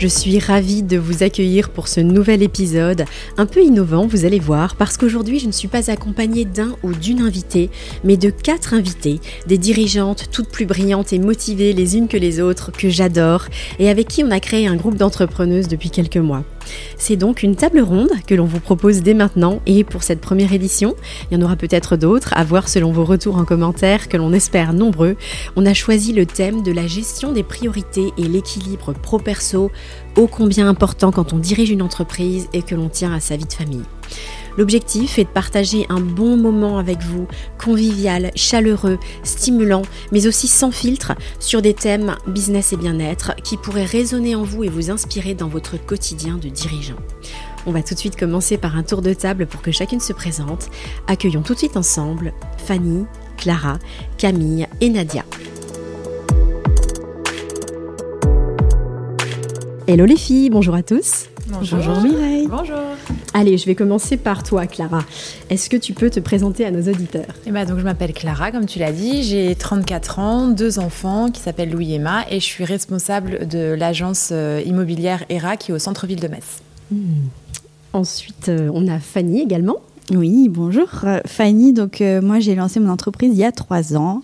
Je suis ravie de vous accueillir pour ce nouvel épisode, un peu innovant, vous allez voir, parce qu'aujourd'hui je ne suis pas accompagnée d'un ou d'une invitée, mais de quatre invitées, des dirigeantes toutes plus brillantes et motivées les unes que les autres, que j'adore, et avec qui on a créé un groupe d'entrepreneuses depuis quelques mois. C'est donc une table ronde que l'on vous propose dès maintenant et pour cette première édition, il y en aura peut-être d'autres à voir selon vos retours en commentaire que l'on espère nombreux. On a choisi le thème de la gestion des priorités et l'équilibre pro-perso, ô combien important quand on dirige une entreprise et que l'on tient à sa vie de famille. L'objectif est de partager un bon moment avec vous, convivial, chaleureux, stimulant, mais aussi sans filtre, sur des thèmes business et bien-être qui pourraient résonner en vous et vous inspirer dans votre quotidien de dirigeant. On va tout de suite commencer par un tour de table pour que chacune se présente. Accueillons tout de suite ensemble Fanny, Clara, Camille et Nadia. Hello les filles, bonjour à tous. Bonjour. Mireille. Bonjour. Allez, je vais commencer par toi, Clara. Est-ce que tu peux te présenter à nos auditeurs? Eh ben, donc, je m'appelle Clara, comme tu l'as dit. J'ai 34 ans, deux enfants qui s'appellent Louis et Emma, et je suis responsable de l'agence euh, immobilière ERA qui est au centre-ville de Metz. Hmm. Ensuite, euh, on a Fanny également. Oui, bonjour. Euh, Fanny, donc euh, moi j'ai lancé mon entreprise il y a trois ans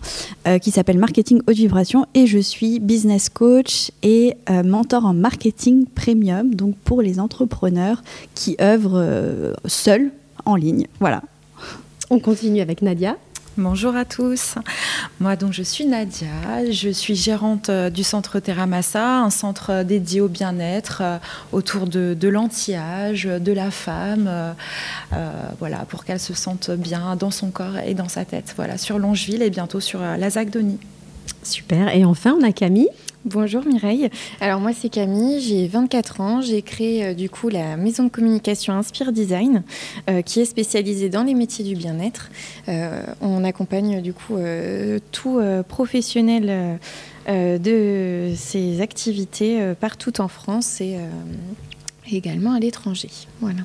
euh, qui s'appelle Marketing Haute Vibration et je suis business coach et mentor en marketing premium, donc pour les entrepreneurs qui œuvrent seuls en ligne. Voilà. On continue avec Nadia. Bonjour à tous. Moi, donc, je suis Nadia. Je suis gérante euh, du centre Terramassa, un centre euh, dédié au bien-être euh, autour de, de l'anti-âge, de la femme, voilà, pour qu'elle se sente bien dans son corps et dans sa tête. Voilà, sur Longeville et bientôt sur la Zagdonie. Super. Et enfin, on a Camille. Bonjour Mireille. Alors moi c'est Camille, j'ai 24 ans, j'ai créé euh, du coup la maison de communication Inspire Design euh, qui est spécialisée dans les métiers du bien-être. Euh, on accompagne du coup tout professionnel de ces activités partout en France également à l'étranger. Voilà.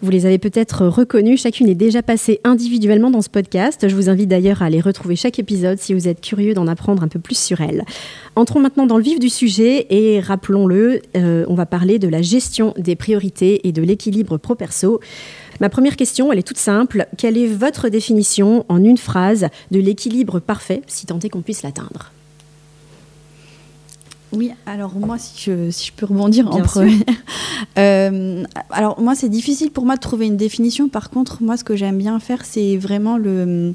Vous les avez peut-être reconnus, chacune est déjà passée individuellement dans ce podcast. Je vous invite d'ailleurs à aller retrouver chaque épisode si vous êtes curieux d'en apprendre un peu plus sur elles. Entrons maintenant dans le vif du sujet et rappelons-le, euh, on va parler de la gestion des priorités et de l'équilibre pro-perso. Ma première question, elle est toute simple. Quelle est votre définition en une phrase de l'équilibre parfait, si tant est qu'on puisse l'atteindre? Oui, alors moi, si je, si je peux rebondir en premier. Euh, alors moi, c'est difficile pour moi de trouver une définition. Par contre, moi, ce que j'aime bien faire, c'est vraiment le,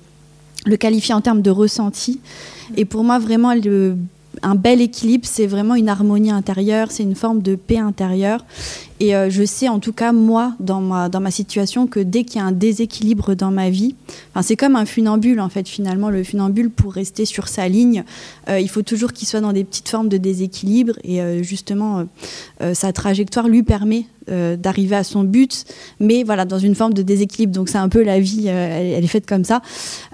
le qualifier en termes de ressenti. Et pour moi, vraiment, le un bel équilibre, c'est vraiment une harmonie intérieure, c'est une forme de paix intérieure. Et euh, je sais, en tout cas, moi, dans ma, dans ma situation, que dès qu'il y a un déséquilibre dans ma vie, c'est comme un funambule, en fait, finalement. Le funambule, pour rester sur sa ligne, euh, il faut toujours qu'il soit dans des petites formes de déséquilibre. Et euh, justement, sa trajectoire lui permet d'arriver à son but, mais voilà, dans une forme de déséquilibre. Donc, c'est un peu la vie, elle, est faite comme ça.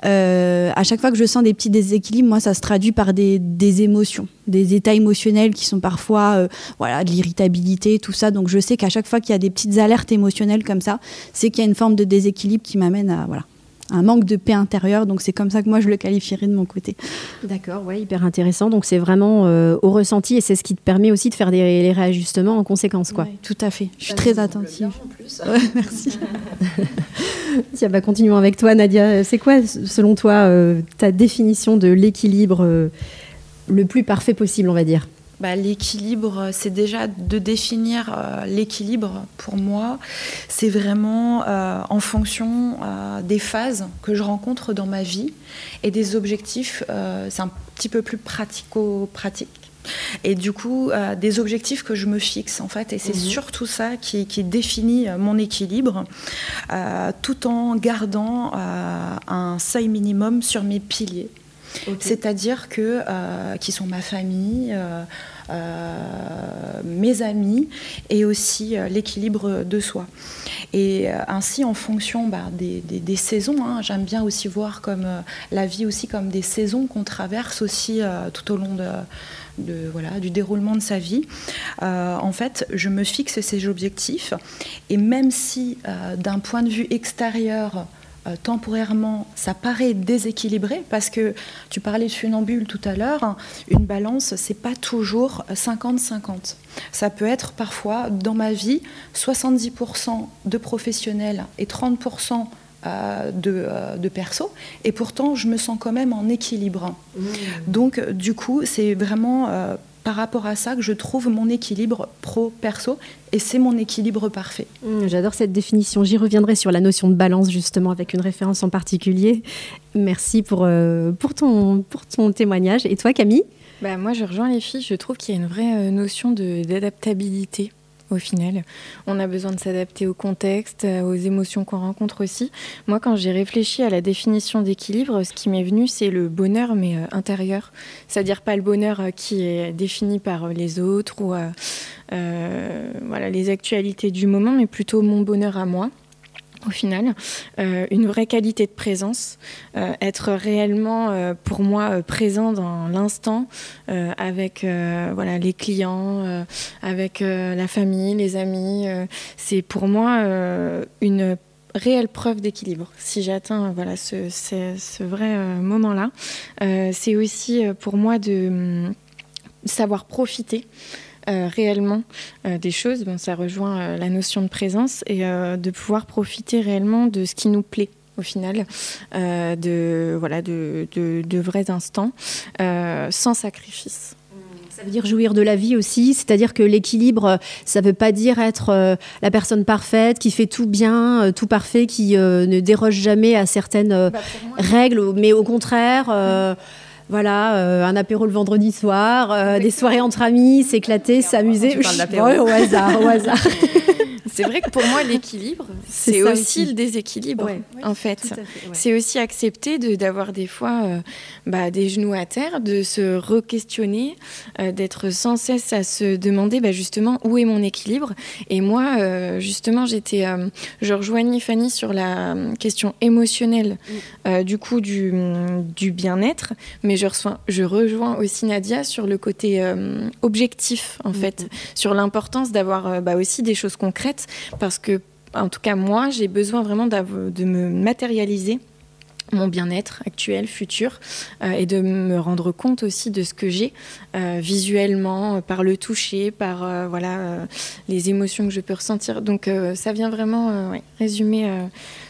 à chaque fois que je sens des petits déséquilibres, moi, ça se traduit par des, des émotions, des états émotionnels qui sont parfois, voilà, de l'irritabilité, tout ça. Donc, je sais qu'à chaque fois qu'il y a des petites alertes émotionnelles comme ça, c'est qu'il y a une forme de déséquilibre qui m'amène à voilà, un manque de paix intérieure. Donc c'est comme ça que moi je le qualifierais de mon côté. D'accord, ouais, hyper intéressant. Donc c'est vraiment euh, au ressenti et c'est ce qui te permet aussi de faire des les réajustements en conséquence, quoi. tout à fait. Je suis très attentive. merci. Tiens, bah, continuons avec toi, Nadia. C'est quoi, selon toi, euh, ta définition de l'équilibre euh, le plus parfait possible, on va dire bah, l'équilibre, c'est déjà de définir euh, l'équilibre pour moi. C'est vraiment euh, en fonction euh, des phases que je rencontre dans ma vie et des objectifs. c'est un petit peu plus pratico-pratique. Et du coup, des objectifs que je me fixe en fait. Et c'est mhm. surtout ça qui, qui, définit mon équilibre, tout en gardant un seuil minimum sur mes piliers. C'est-à-dire que qui sont ma famille. mes amis et aussi l'équilibre de soi. Et ainsi, en fonction bah, des, saisons, hein, j'aime bien aussi voir comme la vie aussi comme des saisons qu'on traverse aussi tout au long de, voilà, du déroulement de sa vie. Euh, en fait, je me fixe ces objectifs et même si euh, d'un point de vue extérieur, euh, temporairement, ça paraît déséquilibré parce que tu parlais de funambule tout à l'heure, hein, une balance, c'est pas toujours 50-50. Ça peut être parfois dans ma vie 70% de professionnels et 30% euh, de, euh, de, perso, et pourtant je me sens quand même en équilibre. Mmh. Donc du coup, c'est vraiment par rapport à ça que je trouve mon équilibre pro-perso, et c'est mon équilibre parfait. Mmh, j'adore cette définition. J'y reviendrai sur la notion de balance, justement, avec une référence en particulier. Merci pour, pour, ton, pour ton témoignage. Et toi, Camille? Bah, Moi, je rejoins les filles. Je trouve qu'il y a une vraie notion d'adaptabilité au final. On a besoin de s'adapter au contexte, euh, aux émotions qu'on rencontre aussi. Moi, quand j'ai réfléchi à la définition d'équilibre, ce qui m'est venu, c'est le bonheur, mais euh, intérieur. C'est-à-dire pas le bonheur euh, qui est défini par les autres ou voilà, les actualités du moment, mais plutôt mon bonheur à moi au final, euh, une vraie qualité de présence, euh, être réellement euh, pour moi présent dans l'instant avec voilà les clients, avec la famille, les amis. c'est pour moi une réelle preuve d'équilibre. Si j'atteins voilà ce, vrai moment-là, c'est aussi pour moi de hum, savoir profiter euh, réellement euh, des choses, bon, ça rejoint euh, la notion de présence et de pouvoir profiter réellement de ce qui nous plaît au final, de, voilà, de, de, vrais instants, sans sacrifice. Ça veut dire jouir de la vie aussi, c'est-à-dire que l'équilibre, ça ne veut pas dire être la personne parfaite, qui fait tout bien, tout parfait, qui ne déroge jamais à certaines bah, règles, mais au contraire... Voilà, euh, un apéro le vendredi soir, euh, des soirées entre amis, s'éclater, s'amuser. au hasard, au hasard. c'est vrai que pour moi, l'équilibre, c'est aussi, le déséquilibre, en fait. C'est aussi accepter d'avoir des fois euh, bah, des genoux à terre, de se re-questionner, euh, d'être sans cesse à se demander bah, justement où est mon équilibre. Et moi, euh, justement, j'étais, je rejoignais Fanny sur la question émotionnelle mm. du coup du, du bien-être, mais je, reçois, je rejoins aussi Nadia sur le côté objectif, en mm, fait, mm. sur l'importance d'avoir bah, aussi des choses concrètes parce que, en tout cas, moi, j'ai besoin vraiment de me matérialiser mon bien-être actuel, futur, euh, et de me rendre compte aussi de ce que j'ai euh, visuellement, par le toucher, par euh, voilà les émotions que je peux ressentir. Donc ça vient vraiment résumer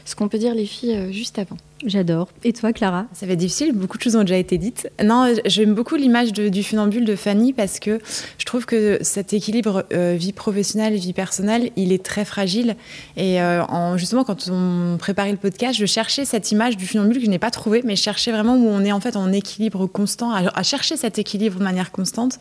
ce qu'on peut dire les filles juste avant. J'adore. Et toi, Clara? Ça va être difficile, beaucoup de choses ont déjà été dites. Non, j'aime beaucoup l'image du funambule de Fanny parce que je trouve que cet équilibre euh, vie professionnelle, vie personnelle, il est très fragile. Et euh, en, justement, quand on préparait le podcast, je cherchais cette image du funambule que je n'ai pas trouvée, mais cherchais vraiment où on est en fait en équilibre constant, à, chercher cet équilibre de manière constante.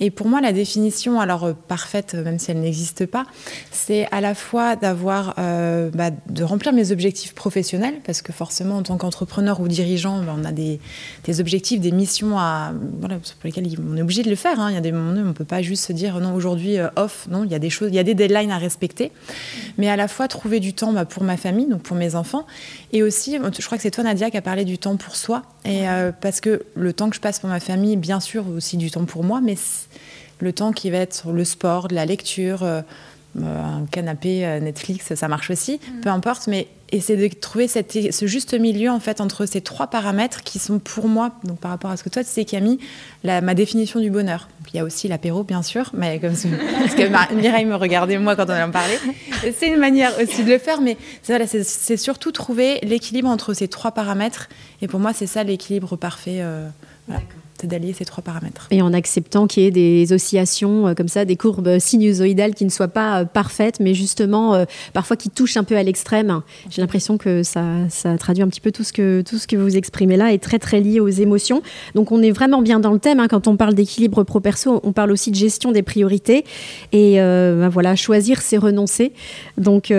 Et pour moi, la définition, alors euh, parfaite, même si elle n'existe pas, c'est à la fois d'avoir, bah, de remplir mes objectifs professionnels, parce que forcément, en tant qu'entrepreneur ou dirigeant, ben, on a des, objectifs, des missions à, voilà, pour lesquelles on est obligé de le faire. Hein. Il y a des moments où on ne peut pas juste se dire non, aujourd'hui euh, off. Non, il y a des choses, il y a des deadlines à respecter. Mais à la fois trouver du temps bah, pour ma famille, donc pour mes enfants. Et aussi, je crois que c'est toi, Nadia, qui a parlé du temps pour soi. Et euh, parce que le temps que je passe pour ma famille, bien sûr, aussi du temps pour moi, mais le temps qui va être le sport, de la lecture. Euh, un canapé Netflix, ça marche aussi, mm. peu importe, mais c'est de trouver cette, ce juste milieu en fait entre ces trois paramètres qui sont pour moi, donc par rapport à ce que toi tu sais Camille, la, ma définition du bonheur. Il y a aussi l'apéro bien sûr, mais comme parce que Mireille me regardait moi quand on en parlait. C'est une manière aussi de le faire, mais c'est surtout trouver l'équilibre entre ces trois paramètres. Et pour moi c'est ça l'équilibre parfait. Euh, voilà c'est d'allier ces trois paramètres. Et en acceptant qu'il y ait des oscillations euh, comme ça, des courbes sinusoïdales qui ne soient pas euh, parfaites, mais justement euh, parfois qui touchent un peu à l'extrême. J'ai l'impression que ça, ça, traduit un petit peu tout ce, que, tout ce que vous exprimez là est très très lié aux émotions. Donc on est vraiment bien dans le thème. Hein. Quand on parle d'équilibre pro-perso, on parle aussi de gestion des priorités. Et ben voilà, choisir, c'est renoncer. Donc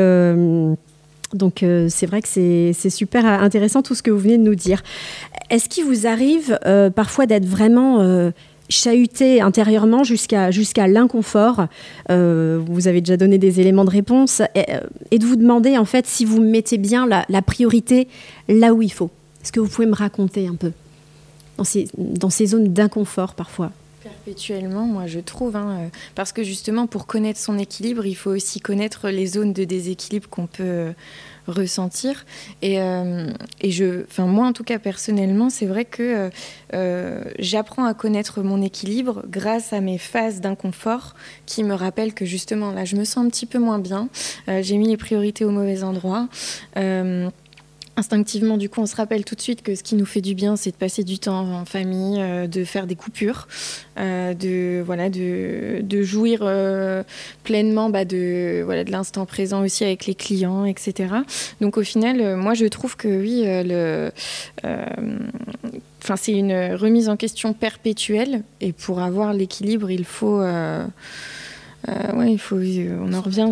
Donc c'est vrai que c'est super intéressant tout ce que vous venez de nous dire. Est-ce qu'il vous arrive parfois d'être vraiment chahuté intérieurement jusqu'à jusqu'à l'inconfort? Euh, vous avez déjà donné des éléments de réponse euh, et, de vous demander en fait si vous mettez bien la, priorité là où il faut? Est-ce que vous pouvez me raconter un peu? Dans ces, dans ces zones d'inconfort parfois Perpétuellement, moi je trouve, hein, euh, parce que justement pour connaître son équilibre, il faut aussi connaître les zones de déséquilibre qu'on peut ressentir. Et, euh, et je, enfin, moi, en tout cas, personnellement, c'est vrai que euh, euh, j'apprends à connaître mon équilibre grâce à mes phases d'inconfort qui me rappellent que justement, là, je me sens un petit peu moins bien. J'ai mis les priorités au mauvais endroit instinctivement, du coup, on se rappelle tout de suite que ce qui nous fait du bien, c'est de passer du temps en famille, euh, de faire des coupures, euh, de voilà, de, jouir euh, pleinement bah, de voilà de l'instant présent aussi avec les clients, etc. Donc au final, moi, je trouve que oui, Enfin, c'est une remise en question perpétuelle et pour avoir l'équilibre, il faut ouais, il faut, euh, on en revient,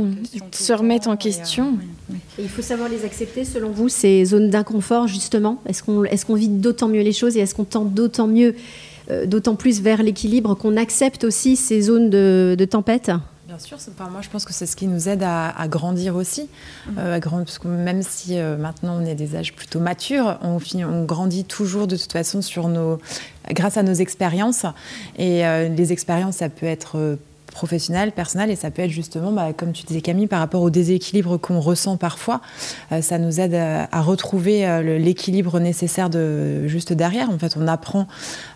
se remettre en question. Euh, il faut savoir les accepter, selon vous, ces zones d'inconfort, justement? Est-ce qu'on est qu'on vit d'autant mieux les choses et est-ce qu'on tend d'autant mieux, d'autant plus vers l'équilibre qu'on accepte aussi ces zones de, tempête? Bien sûr, moi je pense que c'est ce qui nous aide à, grandir aussi. Mmh. à parce que même si maintenant on est des âges plutôt matures, on, on, grandit toujours de toute façon sur nos, grâce à nos expériences. Et les expériences, ça peut être professionnel, personnel, et ça peut être justement, bah, comme tu disais Camille, par rapport au déséquilibre qu'on ressent parfois, euh, ça nous aide à, retrouver euh, l'équilibre nécessaire de juste derrière. En fait, on apprend.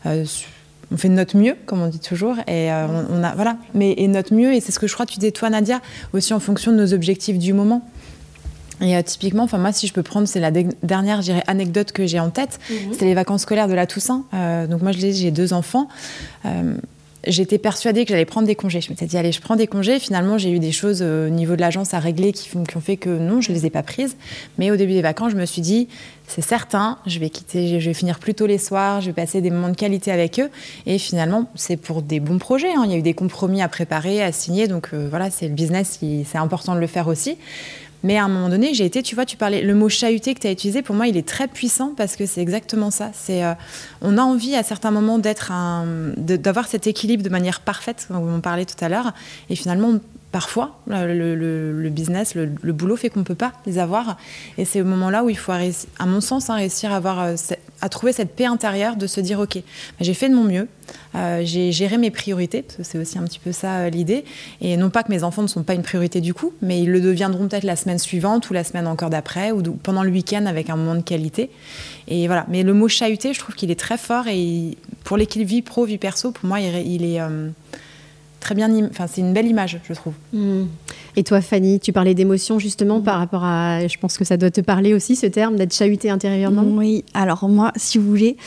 Euh, on fait notre mieux, comme on dit toujours, et on, a voilà. Mais et notre mieux, et c'est ce que je crois que tu disais toi, Nadia, aussi en fonction de nos objectifs du moment. Et typiquement, enfin moi, si je peux prendre, c'est la dernière, anecdote que j'ai en tête, mhm. c'est les vacances scolaires de la Toussaint. donc moi, j'ai deux enfants j'étais persuadée que j'allais prendre des congés. Je m'étais dit, allez, je prends des congés. Finalement, j'ai eu des choses euh, au niveau de l'agence à régler qui, qui, ont fait que non, je ne les ai pas prises. Mais au début des vacances, je me suis dit, c'est certain, je vais quitter, je vais finir plus tôt les soirs, je vais passer des moments de qualité avec eux. Et finalement, c'est pour des bons projets. Hein. Il y a eu des compromis à préparer, à signer. Donc euh, voilà, c'est le business, c'est important de le faire aussi. Mais à un moment donné, j'ai été, tu vois, tu parlais, le mot chahuté que tu as utilisé, pour moi, il est très puissant parce que c'est exactement ça. C'est, euh, on a envie à certains moments d'être un, d'avoir cet équilibre de manière parfaite, comme on parlait tout à l'heure. Et finalement, parfois, le, business, le, boulot fait qu'on ne peut pas les avoir. Et c'est au moment-là où il faut, à mon sens, hein, réussir à, avoir, euh, à trouver cette paix intérieure de se dire, OK, bah, j'ai fait de mon mieux, euh, j'ai géré mes priorités, parce que c'est aussi un petit peu ça euh, l'idée. Et non pas que mes enfants ne sont pas une priorité du coup, mais ils le deviendront peut-être la semaine suivante ou la semaine encore d'après, ou pendant le week-end avec un moment de qualité. Et voilà. Mais le mot chahuté, je trouve qu'il est très fort. Et pour l'équilibre vie pro, vie perso, pour moi, il, est très bien. Enfin, c'est une belle image, je trouve. Hmm. Et toi, Fanny, tu parlais d'émotion justement par rapport à. Je pense que ça doit te parler aussi, ce terme d'être chahuté intérieurement. Oui. Alors moi, si vous voulez.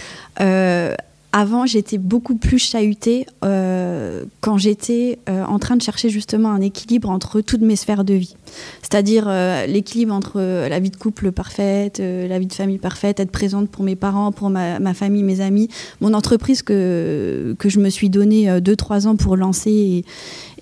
Euh, avant, j'étais beaucoup plus chahutée euh, quand j'étais euh, en train de chercher justement un équilibre entre toutes mes sphères de vie. C'est-à-dire euh, l'équilibre entre la vie de couple parfaite, la vie de famille parfaite, être présente pour mes parents, pour ma, famille, mes amis, mon entreprise que, que je me suis donnée 2-3 ans pour lancer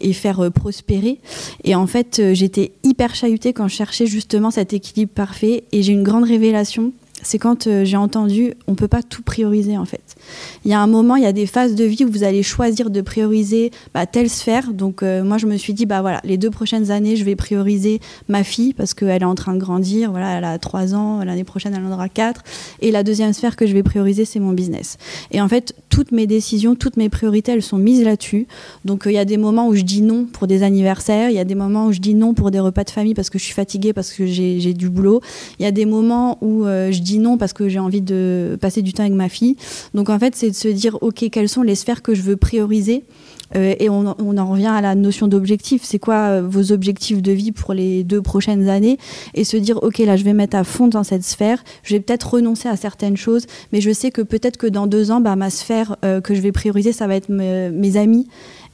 et, et faire prospérer. Et en fait, j'étais hyper chahutée quand je cherchais justement cet équilibre parfait. Et j'ai une grande révélation c'est quand euh, j'ai entendu on peut pas tout prioriser en fait. Il y a un moment, il y a des phases de vie où vous allez choisir de prioriser bah, telle sphère. Donc euh, moi je me suis dit bah voilà, les deux prochaines années, je vais prioriser ma fille parce qu'elle est en train de grandir, voilà, elle a trois ans, l'année prochaine elle en aura quatre. Et la deuxième sphère que je vais prioriser, c'est mon business. Et en fait, toutes mes décisions, toutes mes priorités, elles sont mises là-dessus. Donc euh, il y a des moments où je dis non pour des anniversaires, il y a des moments où je dis non pour des repas de famille parce que je suis fatiguée, parce que j'ai du boulot. Il y a des moments où je dis non parce que j'ai envie de passer du temps avec ma fille. Donc en fait, c'est de se dire, OK, quelles sont les sphères que je veux prioriser euh, et on, en revient à la notion d'objectif. C'est quoi euh, vos objectifs de vie pour les deux prochaines années? Et se dire, OK, là, je vais mettre à fond dans cette sphère. Je vais peut-être renoncer à certaines choses, mais je sais que peut-être que dans deux ans, bah, ma sphère euh, que je vais prioriser, ça va être mes amis.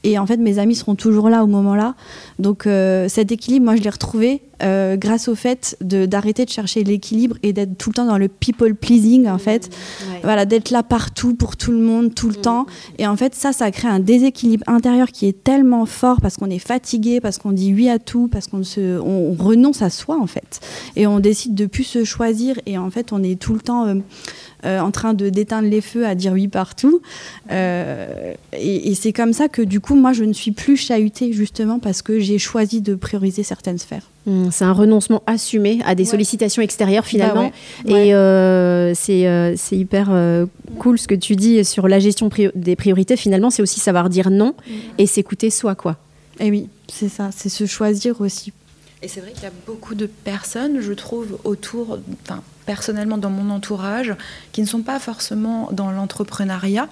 Et en fait, mes amis seront toujours là au moment-là. Donc cet équilibre, moi, je l'ai retrouvé euh, grâce au fait d'arrêter de, chercher l'équilibre et d'être tout le temps dans le people pleasing, en fait. Mmh, voilà, d'être là partout pour tout le monde, tout le mmh, temps. Et en fait, ça, ça crée un déséquilibre intérieur qui est tellement fort parce qu'on est fatigué, parce qu'on dit oui à tout, parce qu'on se, on, renonce à soi, en fait. Et on décide de plus se choisir. Et en fait, on est tout le temps. Euh, euh, en train de d'éteindre les feux, à dire oui partout. Euh, et, c'est comme ça que du coup, moi, je ne suis plus chahutée justement parce que j'ai choisi de prioriser certaines sphères. Mmh, c'est un renoncement assumé à des sollicitations extérieures bah finalement. Et euh, c'est hyper cool ce que tu dis sur la gestion des priorités. Finalement, c'est aussi savoir dire non mmh. et s'écouter soi, quoi. Et oui, c'est ça, c'est se choisir aussi. Et c'est vrai qu'il y a beaucoup de personnes, je trouve, autour, enfin, personnellement dans mon entourage, qui ne sont pas forcément dans l'entrepreneuriat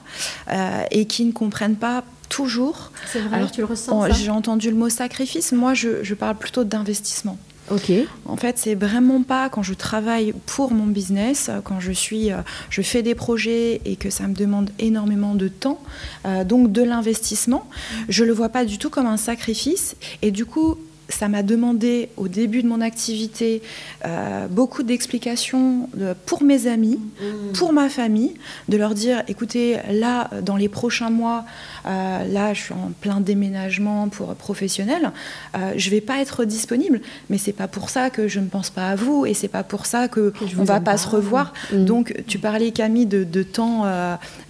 euh, et qui ne comprennent pas toujours. C'est vrai, Alors, tu le ressens J'ai entendu le mot sacrifice, moi je, je parle plutôt d'investissement. Ok. En fait, c'est vraiment pas quand je travaille pour mon business, quand je suis, euh, je fais des projets et que ça me demande énormément de temps, euh, donc de l'investissement. Je le vois pas du tout comme un sacrifice et du coup, ça m'a demandé au début de mon activité euh, beaucoup d'explications pour mes amis, mmh. pour ma famille, de leur dire écoutez, là, dans les prochains mois, euh, là, je suis en plein déménagement pour professionnel, euh, je vais pas être disponible, mais c'est pas pour ça que je ne pense pas à vous et c'est pas pour ça que, je on va pas, se revoir. Mmh. Donc, tu parlais Camille de, temps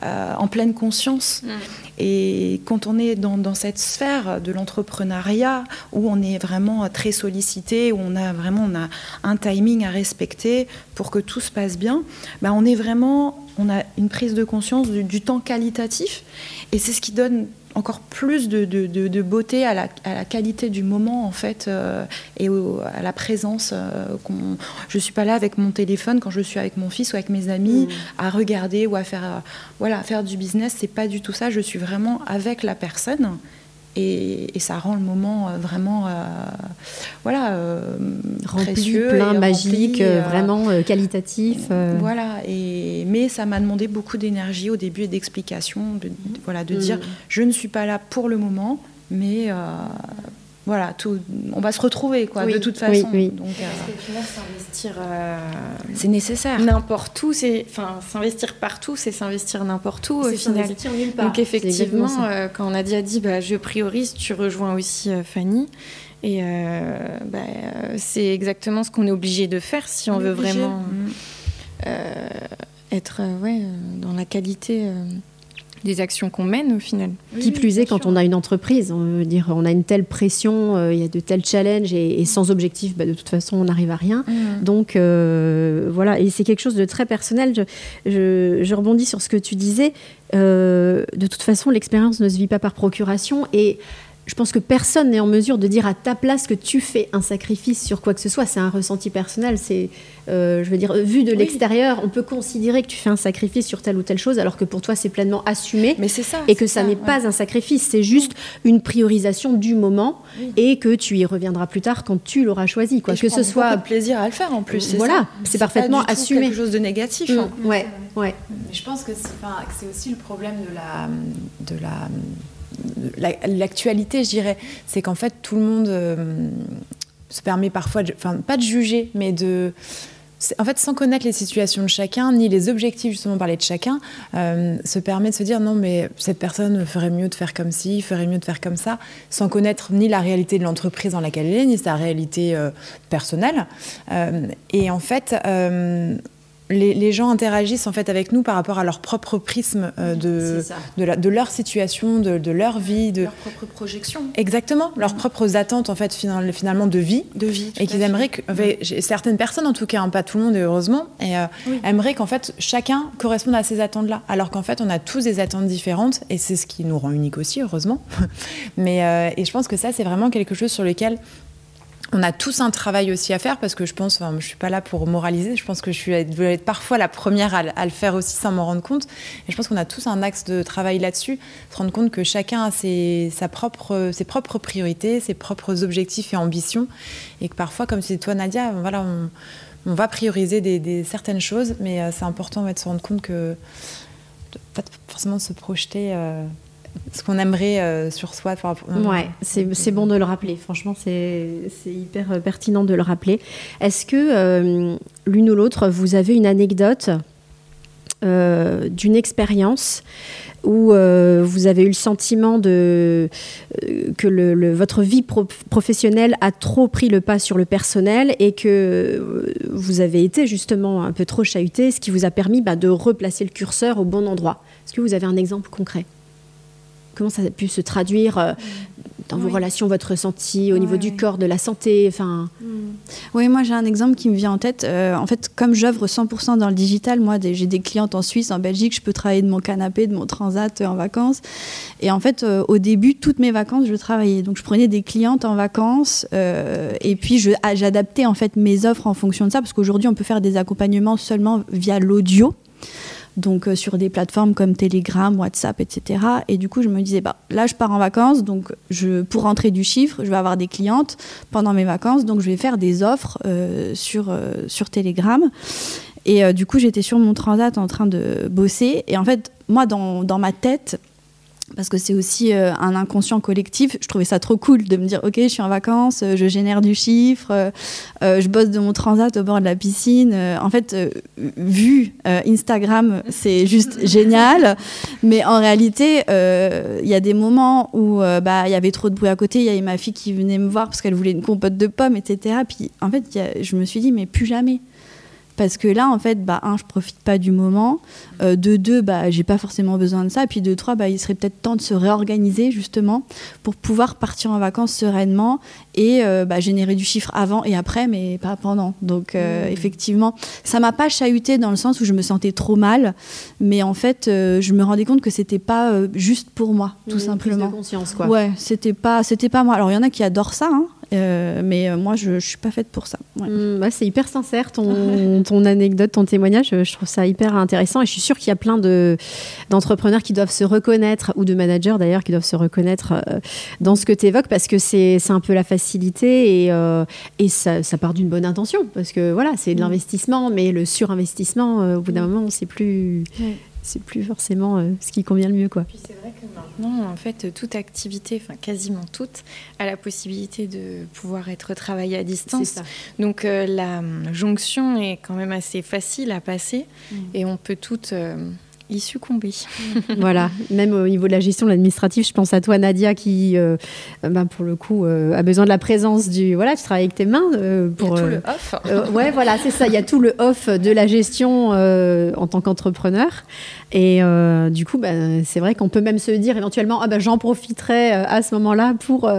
en pleine conscience. Mmh. Et quand on est dans, cette sphère de l'entrepreneuriat où on est vraiment très sollicité, où on a vraiment on a un timing à respecter pour que tout se passe bien, bah on est vraiment, on a une prise de conscience du, temps qualitatif et c'est ce qui donne encore plus de, beauté à la, qualité du moment en fait euh, et à la présence. Euh, je suis pas là avec mon téléphone quand je suis avec mon fils ou avec mes amis mm. à regarder ou à faire euh, voilà faire du business. C'est pas du tout ça. Je suis vraiment avec la personne et, ça rend le moment euh, vraiment euh, voilà euh, rempli, précieux plein, magique, vraiment qualitatif. Voilà. Et mais ça m'a demandé beaucoup d'énergie au début et d'explication, de, voilà, de dire mm. je ne suis pas là pour le moment, mais voilà, tout, on va se retrouver quoi, de toute façon. Oui, Donc, euh, s'investir, euh, c'est nécessaire. N'importe où, c'est, enfin, s'investir partout, c'est s'investir n'importe où au final. Donc effectivement, euh, quand on a déjà dit, bah, je priorise, tu rejoins aussi Fanny. Et bah, c'est exactement ce qu'on est obligé de faire si on, veut vraiment mm. être ouais, dans la qualité des actions qu'on mène au final. Qui plus est, quand on a une entreprise, on veut dire, on a une telle pression, euh, il y a de tels challenges et, sans objectif, bah, de toute façon, on n'arrive à rien. Mmh. Donc euh, voilà, et c'est quelque chose de très personnel. Je, rebondis sur ce que tu disais. Euh, de toute façon, l'expérience ne se vit pas par procuration et je pense que personne n'est en mesure de dire à ta place que tu fais un sacrifice sur quoi que ce soit. C'est un ressenti personnel. C'est, euh, je veux dire, vu de l'extérieur, on peut considérer que tu fais un sacrifice sur telle ou telle chose, alors que pour toi c'est pleinement assumé. Mais c'est ça. Et que ça, n'est pas un sacrifice, c'est juste une priorisation du moment et que tu y reviendras plus tard quand tu l'auras choisi. Quoi. que ce soit plaisir à le faire en plus. Voilà, c'est parfaitement pas assumé. Quelque chose de négatif. Mmh. Hein. Ouais, ouais. je pense que c'est aussi le problème de la de la l'actualité, je dirais, c'est qu'en fait, tout le monde euh, se permet parfois, enfin, pas de juger, mais de. En fait, sans connaître les situations de chacun, ni les objectifs, justement, parler de chacun, euh, se permet de se dire non, mais cette personne ferait mieux de faire comme ci, ferait mieux de faire comme ça, sans connaître ni la réalité de l'entreprise dans laquelle elle est, ni sa réalité euh, personnelle. et en fait, les, gens interagissent en fait avec nous par rapport à leur propre prisme euh, de, de, leur situation, de, leur vie, de leur propre projection. Exactement, leurs propres attentes en fait finalement de vie, de vie, et qu'ils aimeraient que certaines personnes en tout cas, hein, pas tout le monde heureusement, et, euh, aimeraient qu'en fait chacun corresponde à ces attentes-là, alors qu'en fait on a tous des attentes différentes et c'est ce qui nous rend uniques aussi heureusement. Mais euh, et je pense que ça c'est vraiment quelque chose sur lequel on a tous un travail aussi à faire parce que je pense, enfin, je suis pas là pour moraliser, je pense que je suis être parfois la première à, le faire aussi sans m'en rendre compte. Et je pense qu'on a tous un axe de travail là-dessus, se rendre compte que chacun a ses, propres priorités, ses propres objectifs et ambitions, et que parfois, comme c'est toi Nadia, voilà, on, va prioriser certaines choses, mais euh, c'est important de se rendre compte que pas forcément se projeter. Euh, ce qu'on aimerait sur soi. ouais, c'est bon de le rappeler. Franchement, c'est hyper pertinent de le rappeler. Est-ce que l'une ou l'autre, vous avez une anecdote d'une expérience où euh, vous avez eu le sentiment de, euh, que votre vie professionnelle a trop pris le pas sur le personnel et que euh, vous avez été justement un peu trop chahuté, ce qui vous a permis bah, de replacer le curseur au bon endroit? Est-ce que vous avez un exemple concret? Comment ça a pu se traduire dans vos relations, votre ressenti au niveau du corps, de la santé enfin... Hmm. Oui, moi j'ai un exemple qui me vient en tête. Euh, en fait, comme j'œuvre 100% dans le digital, moi j'ai des clientes en Suisse, en Belgique, je peux travailler de mon canapé, de mon transat euh, en vacances. Et en fait, euh, au début, toutes mes vacances, je travaillais. Donc je prenais des clientes en vacances et puis ah, j'adaptais en fait mes offres en fonction de ça parce qu'aujourd'hui on peut faire des accompagnements seulement via l'audio donc euh, sur des plateformes comme Telegram, WhatsApp, etc. Et du coup, je me disais, bah, là, je pars en vacances, donc je, pour rentrer du chiffre, je vais avoir des clientes pendant mes vacances, donc je vais faire des offres euh, sur, euh, sur Telegram. Et du coup, j'étais sur mon transat en train de bosser. Et en fait, moi, dans, dans ma tête, parce que c'est aussi euh, un inconscient collectif. Je trouvais ça trop cool de me dire, ok, je suis en vacances, euh, je génère du chiffre, euh, je bosse de mon transat au bord de la piscine. en fait, vu Instagram, c'est juste génial. Mais en réalité, il y a des moments où bah, il y avait trop de bruit à côté. Il y avait ma fille qui venait me voir parce qu'elle voulait une compote de pommes, etc. Puis en fait, je me suis dit, mais plus jamais. Parce que là, en fait, bah, un, je profite pas du moment. Euh, de deux, bah, j'ai pas forcément besoin de ça. Et puis de trois, bah, il serait peut-être temps de se réorganiser justement pour pouvoir partir en vacances sereinement et euh, bah, générer du chiffre avant et après, mais pas pendant. Donc euh, mmh. effectivement, ça m'a pas chahuté dans le sens où je me sentais trop mal, mais en fait, je me rendais compte que c'était pas juste pour moi, tout simplement. Plus de conscience, quoi. Ouais, c'était pas, c'était pas moi. Alors il y en a qui adorent ça, hein, euh, mais euh, moi, je ne suis pas faite pour ça. Mmh, bah, c'est hyper sincère, ton, ton, anecdote, ton témoignage. Je trouve ça hyper intéressant. Et je suis sûre qu'il y a plein d'entrepreneurs qui doivent se reconnaître, ou de managers d'ailleurs, qui doivent se reconnaître euh, dans ce que tu évoques, parce que c'est un peu la facilité et, et ça, ça, part d'une bonne intention. Parce que voilà, c'est de mmh. l'investissement, mais le surinvestissement, au bout d'un mmh. moment, c'est plus c'est plus forcément euh, ce qui convient le mieux. Quoi. Puis c'est vrai que maintenant, en fait, toute activité, enfin quasiment toute, a la possibilité de pouvoir être travaillée à distance. Donc euh, la jonction est quand même assez facile à passer mm. et on peut toutes euh, y succomber. voilà, même au niveau de la gestion administrative, je pense à toi Nadia qui, euh, bah, pour le coup, euh, a besoin de la présence du... Voilà, tu travailles avec tes mains. Euh, pour, il y a tout le off. ouais, voilà, c'est ça, il y a tout le off de la gestion en tant qu'entrepreneur. Et du coup, bah, c'est vrai qu'on peut même se dire éventuellement, ah, bah, j'en profiterai à ce moment-là pour...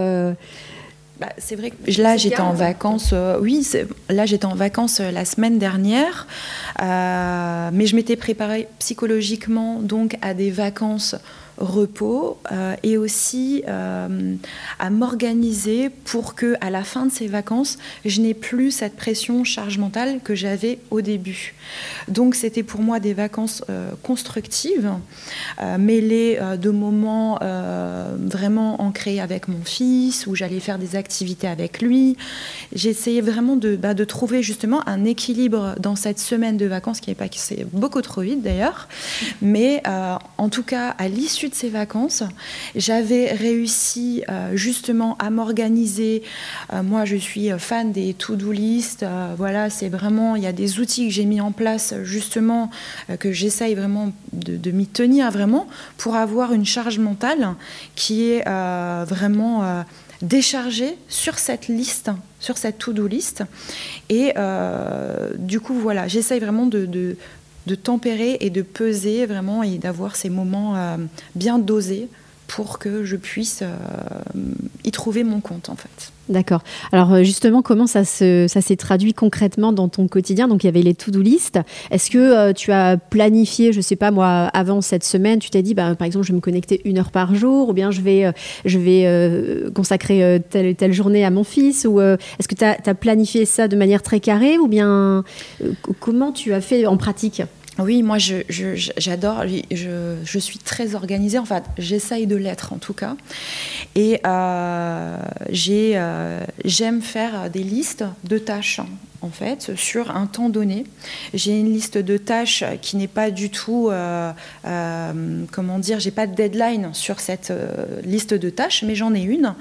Bah, c'est vrai que là j'étais en vacances. Euh, oui, là j'étais en vacances euh, la semaine dernière, euh, mais je m'étais préparée psychologiquement donc à des vacances repos euh, et aussi euh, à m'organiser pour que à la fin de ces vacances, je n'ai plus cette pression charge mentale que j'avais au début. Donc c'était pour moi des vacances euh, constructives, mêlées de moments vraiment ancrés avec mon fils, où j'allais faire des activités avec lui. J'essayais vraiment de, bah, de, trouver justement un équilibre dans cette semaine de vacances qui est passée beaucoup trop vite d'ailleurs, mais en tout cas à l'issue de ces vacances, j'avais réussi euh, justement à m'organiser. Euh, moi, je suis fan des to-do list. Euh, voilà, c'est vraiment, il y a des outils que j'ai mis en place justement, que j'essaye vraiment de, m'y tenir vraiment pour avoir une charge mentale qui est vraiment déchargée sur cette liste, sur cette to-do list. Et du coup, voilà, j'essaye vraiment de, de tempérer et de peser vraiment et d'avoir ces moments euh, bien dosés pour que je puisse euh, y trouver mon compte en fait. D'accord. Alors euh, justement, comment ça, s'est traduit concrètement dans ton quotidien? Donc il y avait les to-do list. Est-ce que tu as planifié, je sais pas moi, avant cette semaine, tu t'es dit, bah, par exemple, je vais me connecter une heure par jour, ou bien je vais, vais consacrer telle telle journée à mon fils, ou est-ce que tu as, planifié ça de manière très carrée, ou bien comment tu as fait en pratique? Oui, moi j'adore, je, je, suis très organisée, enfin j'essaye de l'être en tout cas. Et euh, euh, j'aime faire des listes de tâches en fait sur un temps donné. J'ai une liste de tâches qui n'est pas du tout, euh, comment dire, j'ai pas de deadline sur cette liste de tâches, mais j'en ai une.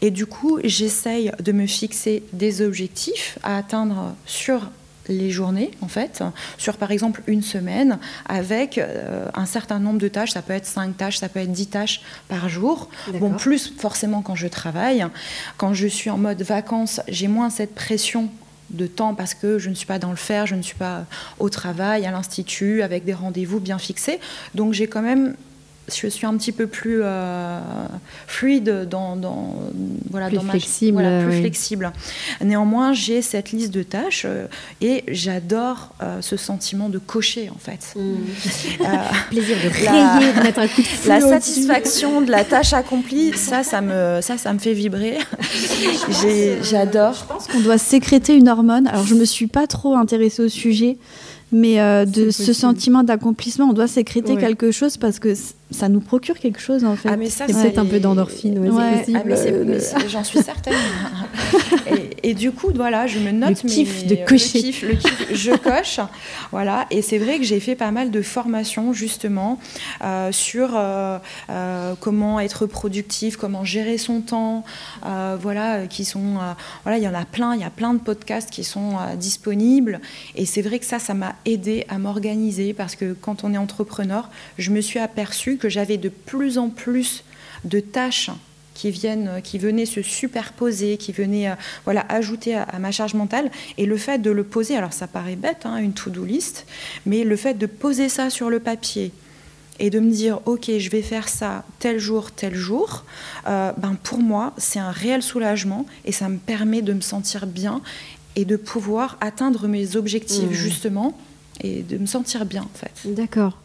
Et du coup j'essaye de me fixer des objectifs à atteindre sur les journées, en fait, sur par exemple une semaine, avec euh, un certain nombre de tâches. Ça peut être 5 tâches, ça peut être 10 tâches par jour. Bon, plus forcément quand je travaille. Quand je suis en mode vacances, j'ai moins cette pression de temps parce que je ne suis pas dans le faire, je ne suis pas au travail, à l'institut, avec des rendez-vous bien fixés. Donc j'ai quand même je suis un petit peu plus euh, fluide dans, voilà plus dans flexible, voilà, plus flexible. Néanmoins, j'ai cette liste de tâches euh, et j'adore euh, ce sentiment de cocher en fait. Mmh. Plaisir de rayer, de mettre un coup de La satisfaction de la tâche accomplie, ça, ça me, ça, ça me fait vibrer. j'adore. Je pense qu'on doit sécréter une hormone. Alors, je me suis pas trop intéressée au sujet mais euh, de ce sentiment d'accomplissement, on doit sécréter quelque chose parce que ça nous procure quelque chose en fait. Ah mais ça, c'est peut-être un peu d'endorphine, ouais, ah, j'en suis certaine. et, du coup, voilà, je me note le kiff de cocher. Le kiff, le kiff, je coche, voilà. Et c'est vrai que j'ai fait pas mal de formations justement euh, sur euh, comment être productif, comment gérer son temps, voilà, qui sont, voilà, il y en a plein, il y a plein de podcasts qui sont disponibles. Et c'est vrai que ça, ça m'a aidé à m'organiser parce que quand on est entrepreneur, je me suis aperçue que j'avais de plus en plus de tâches qui, viennent, qui venaient se superposer, qui venaient euh, voilà, ajouter à, ma charge mentale. Et le fait de le poser, alors ça paraît bête, hein, une to-do list, mais le fait de poser ça sur le papier, et de me dire ok je vais faire ça tel jour tel jour euh, ben pour moi c'est un réel soulagement et ça me permet de me sentir bien et de pouvoir atteindre mes objectifs mmh. justement et de me sentir bien en fait. D'accord.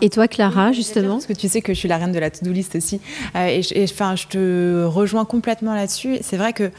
Et toi, Clara, justement Parce que tu sais que je suis la reine de la to-do list aussi. Euh, et, enfin, je te rejoins complètement là-dessus. C'est vrai que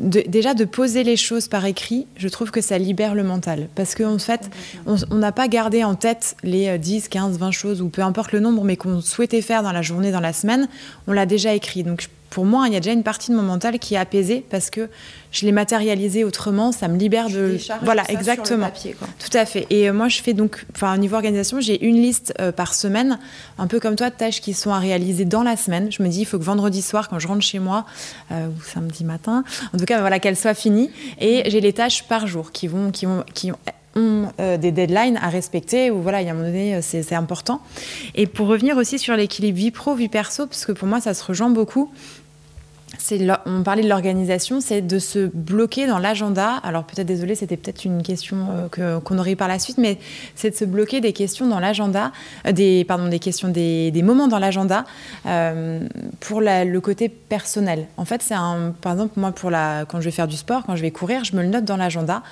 déjà de poser les choses par écrit, je trouve que ça libère le mental. Parce qu'en en fait, on n'a pas gardé en tête les 10, 15, 20 choses, ou peu importe le nombre, mais qu'on souhaitait faire dans la journée, dans la semaine, on l'a déjà écrit. Donc pour moi, il y a déjà une partie de mon mental qui est apaisée parce que je l'ai matérialisé autrement, ça me libère de. Voilà, exactement. Tout à fait. Et euh, moi, je fais donc, enfin, au niveau organisation, j'ai une liste euh, par semaine, un peu comme toi, de tâches qui sont à réaliser dans la semaine. Je me dis, il faut que vendredi soir, quand je rentre chez moi, euh, ou samedi matin, en tout cas, voilà, qu'elle soit finie. Et j'ai les tâches par jour qui vont, qui vont, qui ont des deadlines à respecter ou voilà il y a un moment donné c'est important et pour revenir aussi sur l'équilibre vie pro vie perso parce que pour moi ça se rejoint beaucoup on parlait de l'organisation, c'est de se bloquer dans l'agenda. Alors peut-être, désolé, c'était peut-être une question euh, qu'on aurait eu par la suite, mais c'est de se bloquer des questions dans l'agenda, euh, des, pardon, des questions, des, moments dans l'agenda euh, pour le côté personnel. En fait, c'est un, par exemple, moi, pour la, quand je vais faire du sport, quand je vais courir, je me le note dans l'agenda.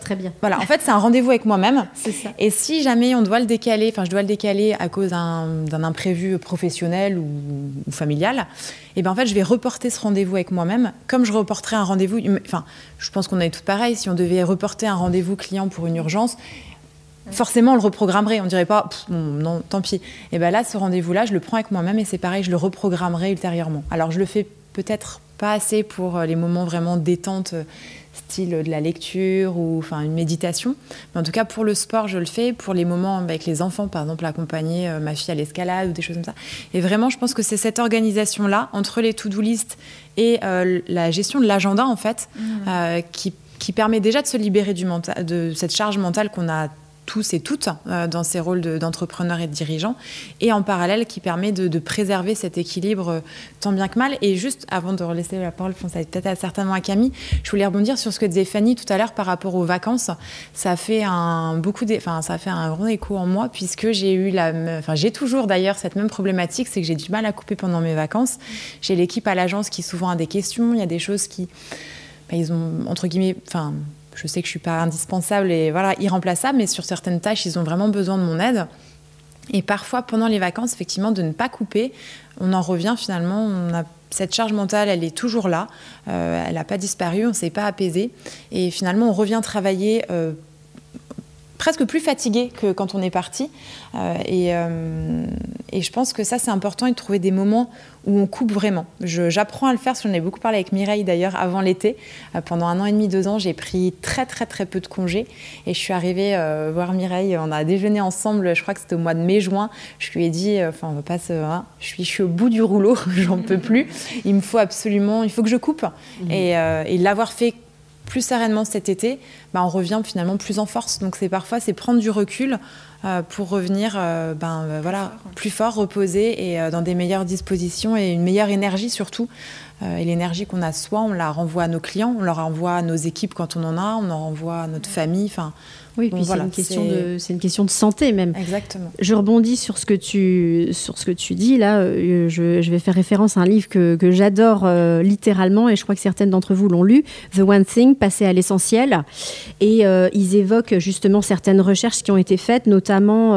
très bien. Voilà, en fait, c'est un rendez-vous avec moi-même. Et si jamais on doit le décaler, enfin, je dois le décaler à cause d'un imprévu professionnel ou, ou familial, et ben en fait, je vais reporter ce rendez-vous avec moi-même, comme je reporterais un rendez-vous. Enfin, je pense qu'on est tout pareil. Si on devait reporter un rendez-vous client pour une urgence, forcément on le reprogrammerait. On dirait pas, non, tant pis. Et ben là, ce rendez-vous-là, je le prends avec moi-même et c'est pareil, je le reprogrammerai ultérieurement. Alors, je le fais peut-être pas assez pour euh, les moments vraiment détente euh, style de la lecture ou enfin une méditation. Mais en tout cas, pour le sport, je le fais. Pour les moments avec les enfants, par exemple, accompagner euh, ma fille à l'escalade ou des choses comme ça. Et vraiment, je pense que c'est cette organisation-là, entre les to-do list et euh, la gestion de l'agenda, en fait, mmh. euh, qui, qui, permet déjà de se libérer du mental, de cette charge mentale qu'on a tous et toutes euh, dans ces rôles d'entrepreneurs et de dirigeants, et en parallèle qui permet de, préserver cet équilibre euh, tant bien que mal. Et juste avant de relaisser la parole, ça peut-être certainement à Camille, je voulais rebondir sur ce que disait Fanny tout à l'heure par rapport aux vacances. Ça fait un beaucoup, enfin ça fait un grand écho en moi puisque j'ai eu la, enfin j'ai toujours d'ailleurs cette même problématique, c'est que j'ai du mal à couper pendant mes vacances. J'ai l'équipe à l'agence qui souvent a des questions, il y a des choses qui, bah, ils ont entre guillemets, enfin je sais que je suis pas indispensable et voilà irremplaçable, mais sur certaines tâches, ils ont vraiment besoin de mon aide. Et parfois, pendant les vacances, effectivement, de ne pas couper, on en revient finalement, on a cette charge mentale, elle est toujours là, euh, elle n'a pas disparu, on ne s'est pas apaisé, et finalement, on revient travailler. Euh, presque plus fatigué que quand on est parti. et, et, je pense que ça, c'est important de trouver des moments où on coupe vraiment. J'apprends à le faire, j'en ai beaucoup parlé avec Mireille d'ailleurs avant l'été. pendant un an et demi, deux ans, j'ai pris très très très peu de congés et je suis arrivée voir Mireille. On a déjeuné ensemble, je crois que c'était au mois de mai-juin. Je lui ai dit, enfin, on va pas se. Hein, je, suis, je suis au bout du rouleau, j'en peux plus. Il me faut absolument, il faut que je coupe. Et, et l'avoir fait plus sereinement cet été, bah, on revient finalement plus en force. Donc c'est parfois c'est prendre du recul euh, pour revenir euh, ben, euh, voilà, plus fort, reposer et dans des meilleures dispositions et une meilleure énergie surtout. et l'énergie qu'on a soi, on la renvoie à nos clients, on leur renvoie à nos équipes quand on en a, on en renvoie à notre famille. Enfin, oui, puis c'est une, question de, c'est une question de santé même. Exactement. Je rebondis sur ce que tu, sur ce que tu dis. Là, euh, je, je vais faire référence à un livre que, que j'adore euh, littéralement et je crois que certaines d'entre vous l'ont lu, The One Thing, Passer à l'essentiel. Et euh, ils évoquent justement certaines recherches qui ont été faites, notamment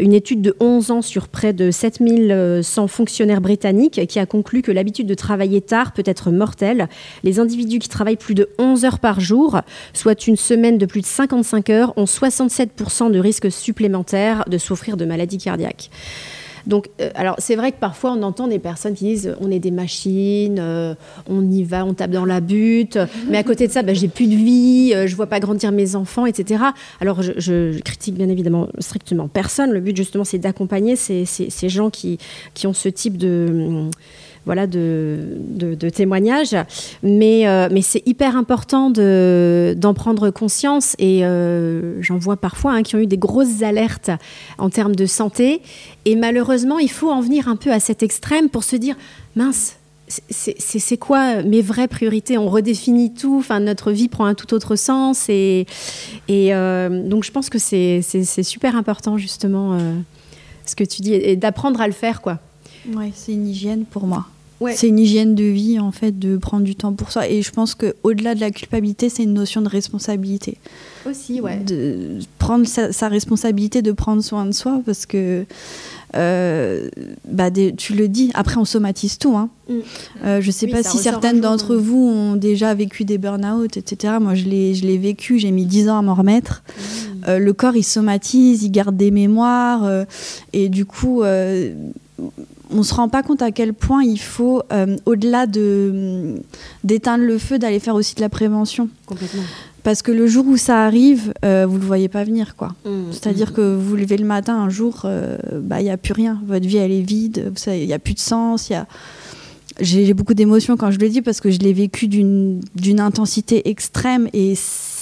une étude de 11 ans sur près de 7100 fonctionnaires britanniques qui a conclu que l'habitude de travailler tard peut être mortelle. Les individus qui travaillent plus de 11 heures par jour, soit une semaine de plus de 55 heures ont 67% de risque supplémentaire de souffrir de maladies cardiaques. Donc, euh, alors c'est vrai que parfois on entend des personnes qui disent on est des machines, euh, on y va, on tape dans la butte, mais à côté de ça, bah, j'ai plus de vie, je euh, je vois pas grandir mes enfants, etc. Alors je, critique bien évidemment strictement personne. Le but justement, c'est d'accompagner ces, ces, gens qui, qui ont ce type de voilà, de, de, témoignages. Mais, euh, mais c'est hyper important d'en prendre conscience et euh, j'en vois parfois hein, qui ont eu des grosses alertes en termes de santé. Et malheureusement, il faut en venir un peu à cet extrême pour se dire, mince, c'est quoi mes vraies priorités? On redéfinit tout, enfin, notre vie prend un tout autre sens. Et, et euh, donc, je pense que c'est super important, justement, ce que tu dis, et d'apprendre à le faire. quoi. Oui, c'est une hygiène pour moi. C'est une hygiène de vie, en fait, de prendre du temps pour soi. Et je pense qu'au-delà de la culpabilité, c'est une notion de responsabilité. Aussi, ouais. De prendre sa, responsabilité de prendre soin de soi, parce que, euh, bah, tu le dis, après, on somatise tout. Hein. Mm. Euh, je ne sais pas si certaines d'entre hein. vous ont déjà vécu des burn-out, etc. Moi, je l'ai vécu, j'ai mis 10 ans à m'en remettre. Mm. Euh, le corps, il somatise, il garde des mémoires. et du coup on ne se rend pas compte à quel point il faut, euh, au-delà de, d'éteindre le feu, d'aller faire aussi de la prévention. Complètement. Parce que le jour où ça arrive, euh, vous ne le voyez pas venir. quoi. Mmh. C'est-à-dire mmh. que vous levez le matin, un jour, euh, bah, il n'y a plus rien. Votre vie, elle est vide. Il n'y a plus de sens. Y a... J'ai beaucoup d'émotions quand je le dis parce que je l'ai vécu d'une intensité extrême et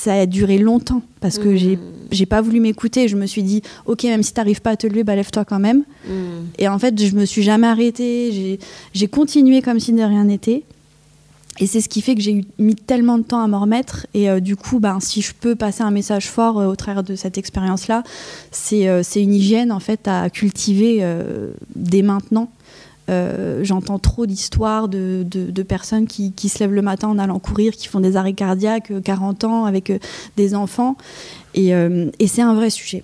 ça a duré longtemps parce que j'ai j'ai pas voulu m'écouter. Je me suis dit, ok, même si t'arrives pas à te lever, bah, lève-toi quand même. Mm. Et en fait, je me suis jamais arrêtée. J'ai continué comme si de rien n'était. Et c'est ce qui fait que j'ai mis tellement de temps à m'en remettre. Et euh, du coup, ben, si je peux passer un message fort euh, au travers de cette expérience-là, c'est euh, une hygiène en fait à cultiver dès maintenant. J'entends trop d'histoires de, de, personnes qui, qui, se lèvent le matin en allant courir, qui font des arrêts cardiaques, 40 ans, avec des enfants. Euh, et, c'est un vrai sujet.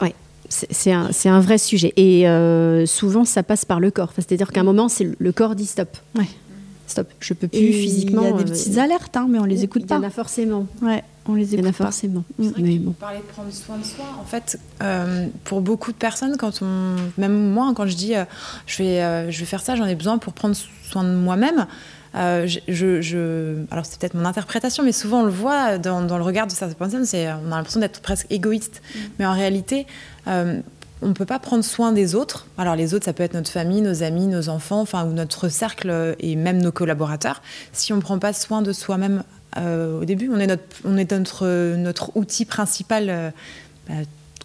Oui, c'est un, un, vrai sujet. Et euh, souvent, ça passe par le corps. C'est-à-dire qu'à un moment, le corps dit stop. Ouais. Stop, je peux plus physiquement. Il y a des euh, petites alertes, hein, mais on les écoute pas. Il y en a forcément. Ouais, on les écoute il y en a forcément. Mais bon. Parler de prendre soin de soi, en fait, pour beaucoup de personnes, quand on, même moi, quand je dis je vais, je vais faire ça, j'en ai besoin pour prendre soin de moi-même. Euh, je, alors c'est peut-être mon interprétation, mais souvent on le voit dans, le regard de certaines personnes, c'est, on a l'impression d'être presque égoïste. Mm. Mais en réalité, euh, on ne peut pas prendre soin des autres. Alors les autres, ça peut être notre famille, nos amis, nos enfants, enfin ou notre cercle et même nos collaborateurs. Si on ne prend pas soin de soi-même euh, au début, on est notre, on est notre, notre outil principal. Bah,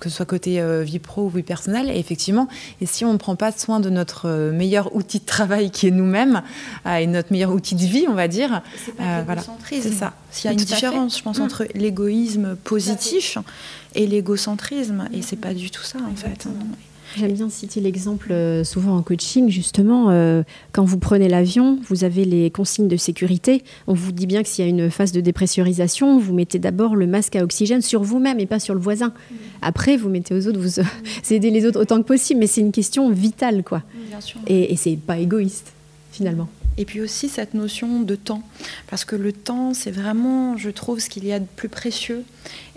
que ce soit côté euh, vie pro ou vie personnelle. Et effectivement, et si on ne prend pas soin de notre euh, meilleur outil de travail qui est nous-mêmes euh, et notre meilleur outil de vie, on va dire, c'est voilà, c'est ça. Il y a une différence, je pense, mm. entre l'égoïsme positif et l'égocentrisme, et c'est pas du tout ça en fait. J'aime bien citer l'exemple euh, souvent en coaching, justement, euh, quand vous prenez l'avion, vous avez les consignes de sécurité. On vous dit bien que s'il y a une phase de dépressurisation, vous mettez d'abord le masque à oxygène sur vous-même et pas sur le voisin. Mm. Après, vous mettez aux autres, vous, mm. aidez les autres autant que possible, mais c'est une question vitale, quoi. Bien sûr. Et, et c'est pas égoïste, finalement. et puis aussi cette notion de temps. Parce que le temps, c'est vraiment, je trouve, ce qu'il y a de plus précieux.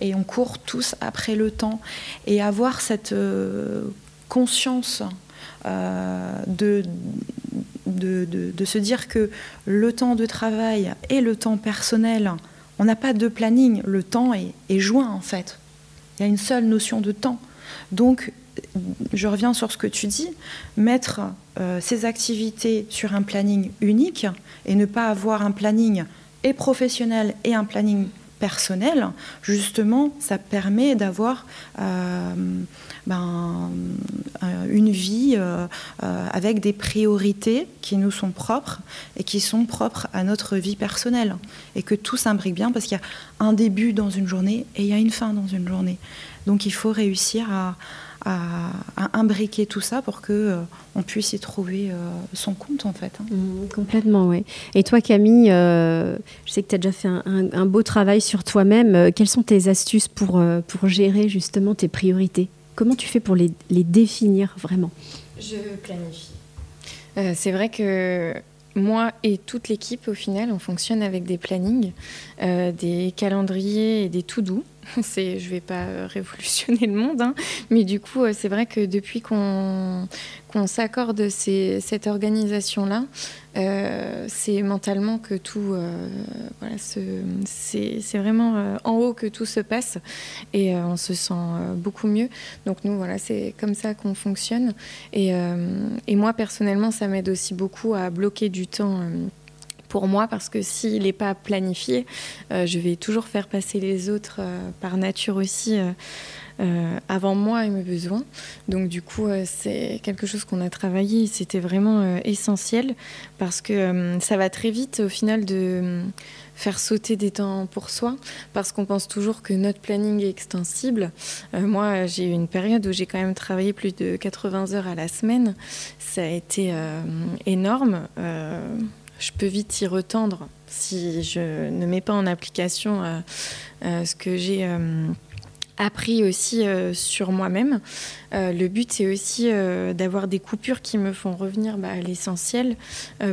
Et on court tous après le temps. Et avoir cette euh, conscience euh, de, se dire que le temps de travail et le temps personnel, on n'a pas de planning. Le temps est, joint, en fait. Il y a une seule notion de temps. Donc, je reviens sur ce que tu dis, mettre euh, ces activités sur un planning unique et ne pas avoir un planning et professionnel et un planning personnel, justement, ça permet d'avoir euh, ben, euh, une vie avec des priorités qui nous sont propres et qui sont propres à notre vie personnelle. Et que tout s'imbrique bien parce qu'il y a un début dans une journée et il y a une fin dans une journée. Donc il faut réussir à, à, imbriquer tout ça pour que euh, on puisse y trouver euh, son compte en fait. Hein. Mmh, complètement, oui. Et toi Camille, euh, je sais que tu as déjà fait un, beau travail sur toi-même. Quelles sont tes astuces pour, pour gérer justement tes priorités? Comment tu fais pour les, les définir vraiment? Je planifie. C'est vrai que moi et toute l'équipe, au final, on fonctionne avec des plannings, des calendriers et des tout doux. je vais pas révolutionner le monde, hein, mais du coup, euh, c'est vrai que depuis qu'on s'accorde cette organisation-là, euh, c'est mentalement que tout, euh, voilà, c'est vraiment en haut que tout se passe et on se sent beaucoup mieux. Donc nous, voilà, c'est comme ça qu'on fonctionne. Et, moi, personnellement, ça m'aide aussi beaucoup à bloquer du temps pour moi parce que s'il n'est pas planifié, euh, je vais toujours faire passer les autres euh, par nature aussi euh, avant moi et mes besoins. Donc du coup, c'est quelque chose qu'on a travaillé. C'était vraiment essentiel parce que ça va très vite au final de faire sauter des temps pour soi, parce qu'on pense toujours que notre planning est extensible. moi, j'ai eu une période où j'ai quand même travaillé plus de 80 heures à la semaine. Ça a été énorme je peux vite y retendre si je ne mets pas en application euh, euh, ce que j'ai euh, appris aussi sur moi-même. le but, c'est aussi d'avoir des coupures qui me font revenir bah, à l'essentiel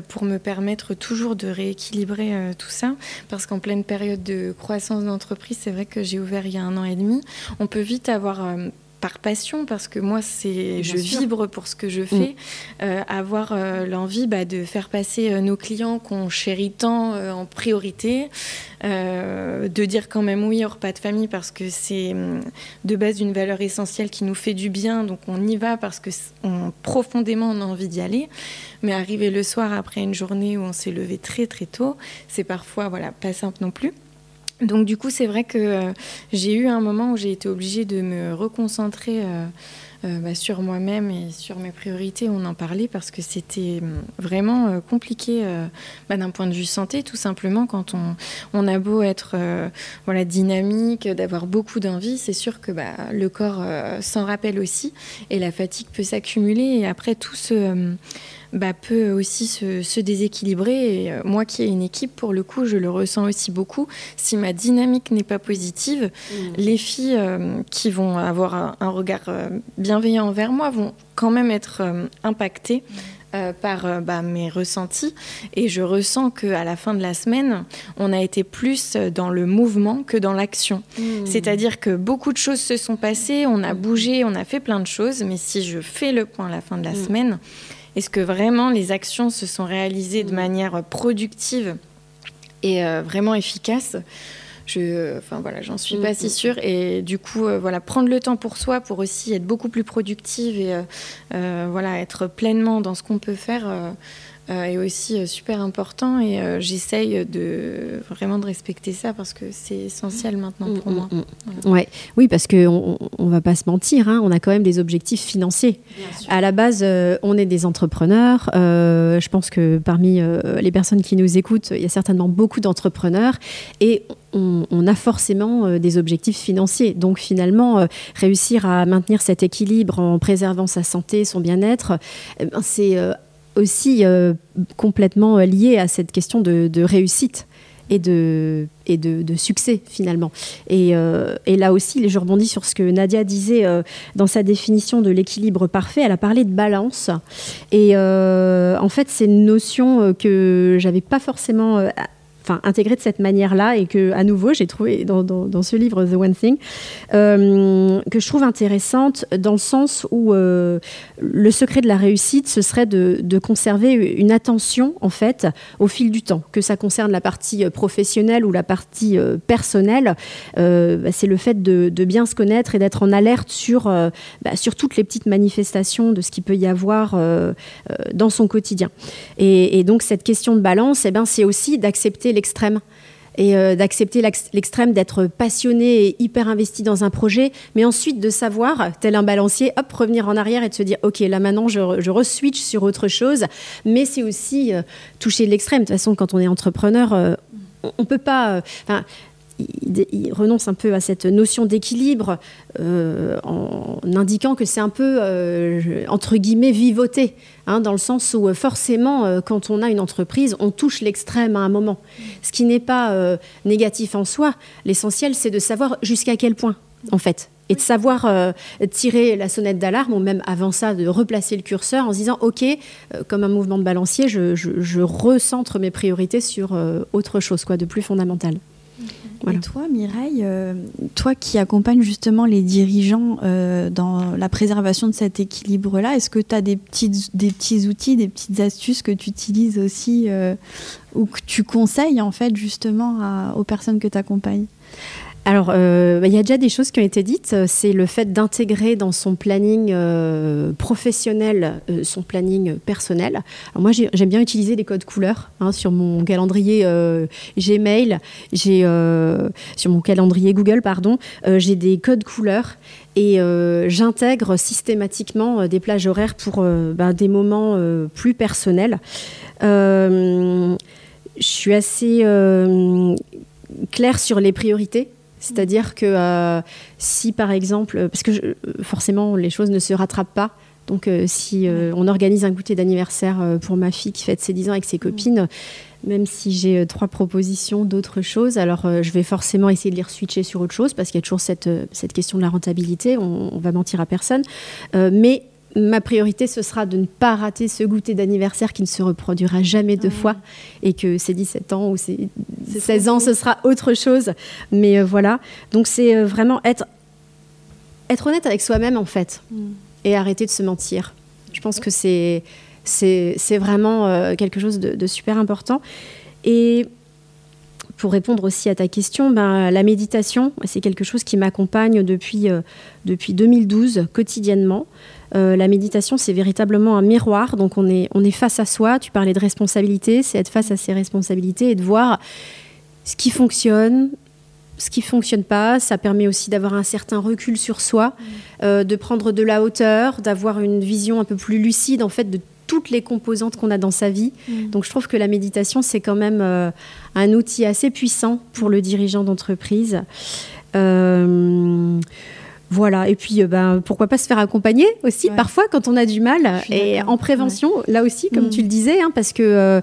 pour me permettre toujours de rééquilibrer tout ça. Parce qu'en pleine période de croissance d'entreprise, c'est vrai que j'ai ouvert il y a un an et demi, on peut vite avoir par passion, parce que moi, c'est, je vibre pour ce que je fais, mm. euh, avoir euh, l'envie bah, de faire passer euh, nos clients qu'on chérit tant en priorité, de dire quand même oui au repas de famille parce que c'est mm, de base une valeur essentielle qui nous fait du bien, donc on y va parce que on, profondément on a envie d'y aller. Mais arriver le soir après une journée où on s'est levé très très tôt, c'est parfois voilà pas simple non plus. Donc du coup, c'est vrai que euh, j'ai eu un moment où j'ai été obligée de me reconcentrer euh, euh, bah, sur moi-même et sur mes priorités. On en parlait parce que c'était hum, vraiment compliqué bah, d'un point de vue santé, tout simplement quand on, a beau être voilà dynamique, d'avoir beaucoup d'envie, c'est sûr que bah, le corps s'en rappelle aussi et la fatigue peut s'accumuler et après tout ce hum, bah, peut aussi se, déséquilibrer. Et euh, moi qui ai une équipe, pour le coup, je le ressens aussi beaucoup. Si ma dynamique n'est pas positive, mmh. les filles euh, qui vont avoir un, regard euh, bienveillant envers moi vont quand même être impactées. Mmh. par bah, mes ressentis et je ressens que à la fin de la semaine on a été plus dans le mouvement que dans l'action mmh. c'est-à-dire que beaucoup de choses se sont passées on a bougé on a fait plein de choses mais si je fais le point à la fin de la semaine est-ce que vraiment les actions se sont réalisées de mm. manière productive et euh, vraiment efficace? Je, enfin voilà, j'en suis pas mm, si mm, sûre. Et du coup, euh, voilà, prendre le temps pour soi, pour aussi être beaucoup plus productive et euh, voilà, être pleinement dans ce qu'on peut faire est aussi euh, super important et euh, j'essaye de vraiment de respecter ça parce que c'est essentiel maintenant pour mm, moi. Mm, mm. Ouais. Oui, parce qu'on ne va pas se mentir, hein, on a quand même des objectifs financiers. À la base, on est des entrepreneurs. je pense que parmi les personnes qui nous écoutent, il y a certainement beaucoup d'entrepreneurs et on, on, a forcément des objectifs financiers. Donc finalement, réussir à maintenir cet équilibre en préservant sa santé, son bien-être, eh ben, c'est aussi euh, complètement euh, lié à cette question de, réussite. et de, et de, succès finalement. Et, euh, et, là aussi, je rebondis sur ce que Nadia disait dans sa définition de l'équilibre parfait. Elle a parlé de balance. Et en fait, c'est une notion que j'avais pas forcément enfin intégré de cette manière-là et que à nouveau j'ai trouvé dans, ce livre The One Thing euh, que je trouve intéressante dans le sens où euh, le secret de la réussite ce serait de, conserver une attention en fait au fil du temps. Que ça concerne la partie euh, professionnelle ou la partie personnelle bah, c'est le fait de, bien se connaître et d'être en alerte sur bah, sur toutes les petites manifestations de ce qu'il peut y avoir dans son quotidien. Et, et, donc cette question de balance eh ben c'est aussi d'accepter l'extrême et euh, d'accepter l'extrême d'être passionné et hyper investi dans un projet, mais ensuite de savoir, tel un balancier, hop, revenir en arrière et de se dire, ok, là maintenant je, je re-switch sur autre chose, mais c'est aussi euh, toucher l'extrême. De toute façon, quand on est entrepreneur, euh, on, ne peut pas il, renonce un peu à cette notion d'équilibre euh, en indiquant que c'est un peu, euh, entre guillemets, vivoter, hein, dans le sens où euh, forcément, quand on a une entreprise, on touche l'extrême à un moment. Ce qui n'est pas négatif en soi, l'essentiel, c'est de savoir jusqu'à quel point, en fait. Et de savoir tirer la sonnette d'alarme, ou même avant ça, de replacer le curseur en se disant, OK, comme un mouvement de balancier, je, je recentre mes priorités sur autre chose, quoi, de plus fondamental. Et toi, Mireille, euh, toi qui accompagnes justement les dirigeants euh, dans la préservation de cet équilibre-là, est-ce que tu as des, petites, des petits outils, des petites astuces que tu utilises aussi euh, ou que tu conseilles en fait justement aux personnes que tu accompagnes alors, euh, bah, il y a déjà des choses qui ont été dites. C'est le fait d'intégrer dans son planning euh, professionnel euh, son planning personnel. Moi, j'aime bien utiliser les codes couleurs hein, sur mon calendrier Gmail. Sur mon calendrier Google, pardon, j'ai des codes couleurs et j'intègre systématiquement des plages horaires pour bah, des moments plus personnels. je suis assez claire sur les priorités. C'est-à-dire que euh, si par exemple, parce que forcément les choses ne se rattrapent pas, donc euh, si euh, on organise un goûter d'anniversaire pour ma fille qui fête ses 10 ans avec ses copines, même si j'ai trois propositions d'autres choses, alors je vais forcément essayer de les switcher sur autre chose parce qu'il y a toujours cette, cette question de la rentabilité, on, on va mentir à personne. mais ma priorité, ce sera de ne pas rater ce goûter d'anniversaire qui ne se reproduira jamais deux fois et que c'est 17 ans ou c'est 16 ans, ce sera autre chose. Mais euh, voilà, donc c'est euh, vraiment être, être honnête avec soi-même en fait mm. et arrêter de se mentir. Je pense que c'est, c'est, vraiment euh, quelque chose de, super important. Et pour répondre aussi à ta question, ben, la méditation, c'est quelque chose qui m'accompagne depuis, depuis 2012 quotidiennement. Euh, la méditation, c'est véritablement un miroir. Donc, on est, on est face à soi. Tu parlais de responsabilité, c'est être face à ses responsabilités et de voir ce qui fonctionne, ce qui fonctionne pas. Ça permet aussi d'avoir un certain recul sur soi, mmh. euh, de prendre de la hauteur, d'avoir une vision un peu plus lucide en fait de toutes les composantes qu'on a dans sa vie. Mmh. Donc je trouve que la méditation, c'est quand même euh, un outil assez puissant pour le dirigeant d'entreprise. Voilà, et puis euh, ben, pourquoi pas se faire accompagner aussi, parfois quand on a du mal, et en prévention, là aussi, comme mm. tu le disais, hein, parce que euh,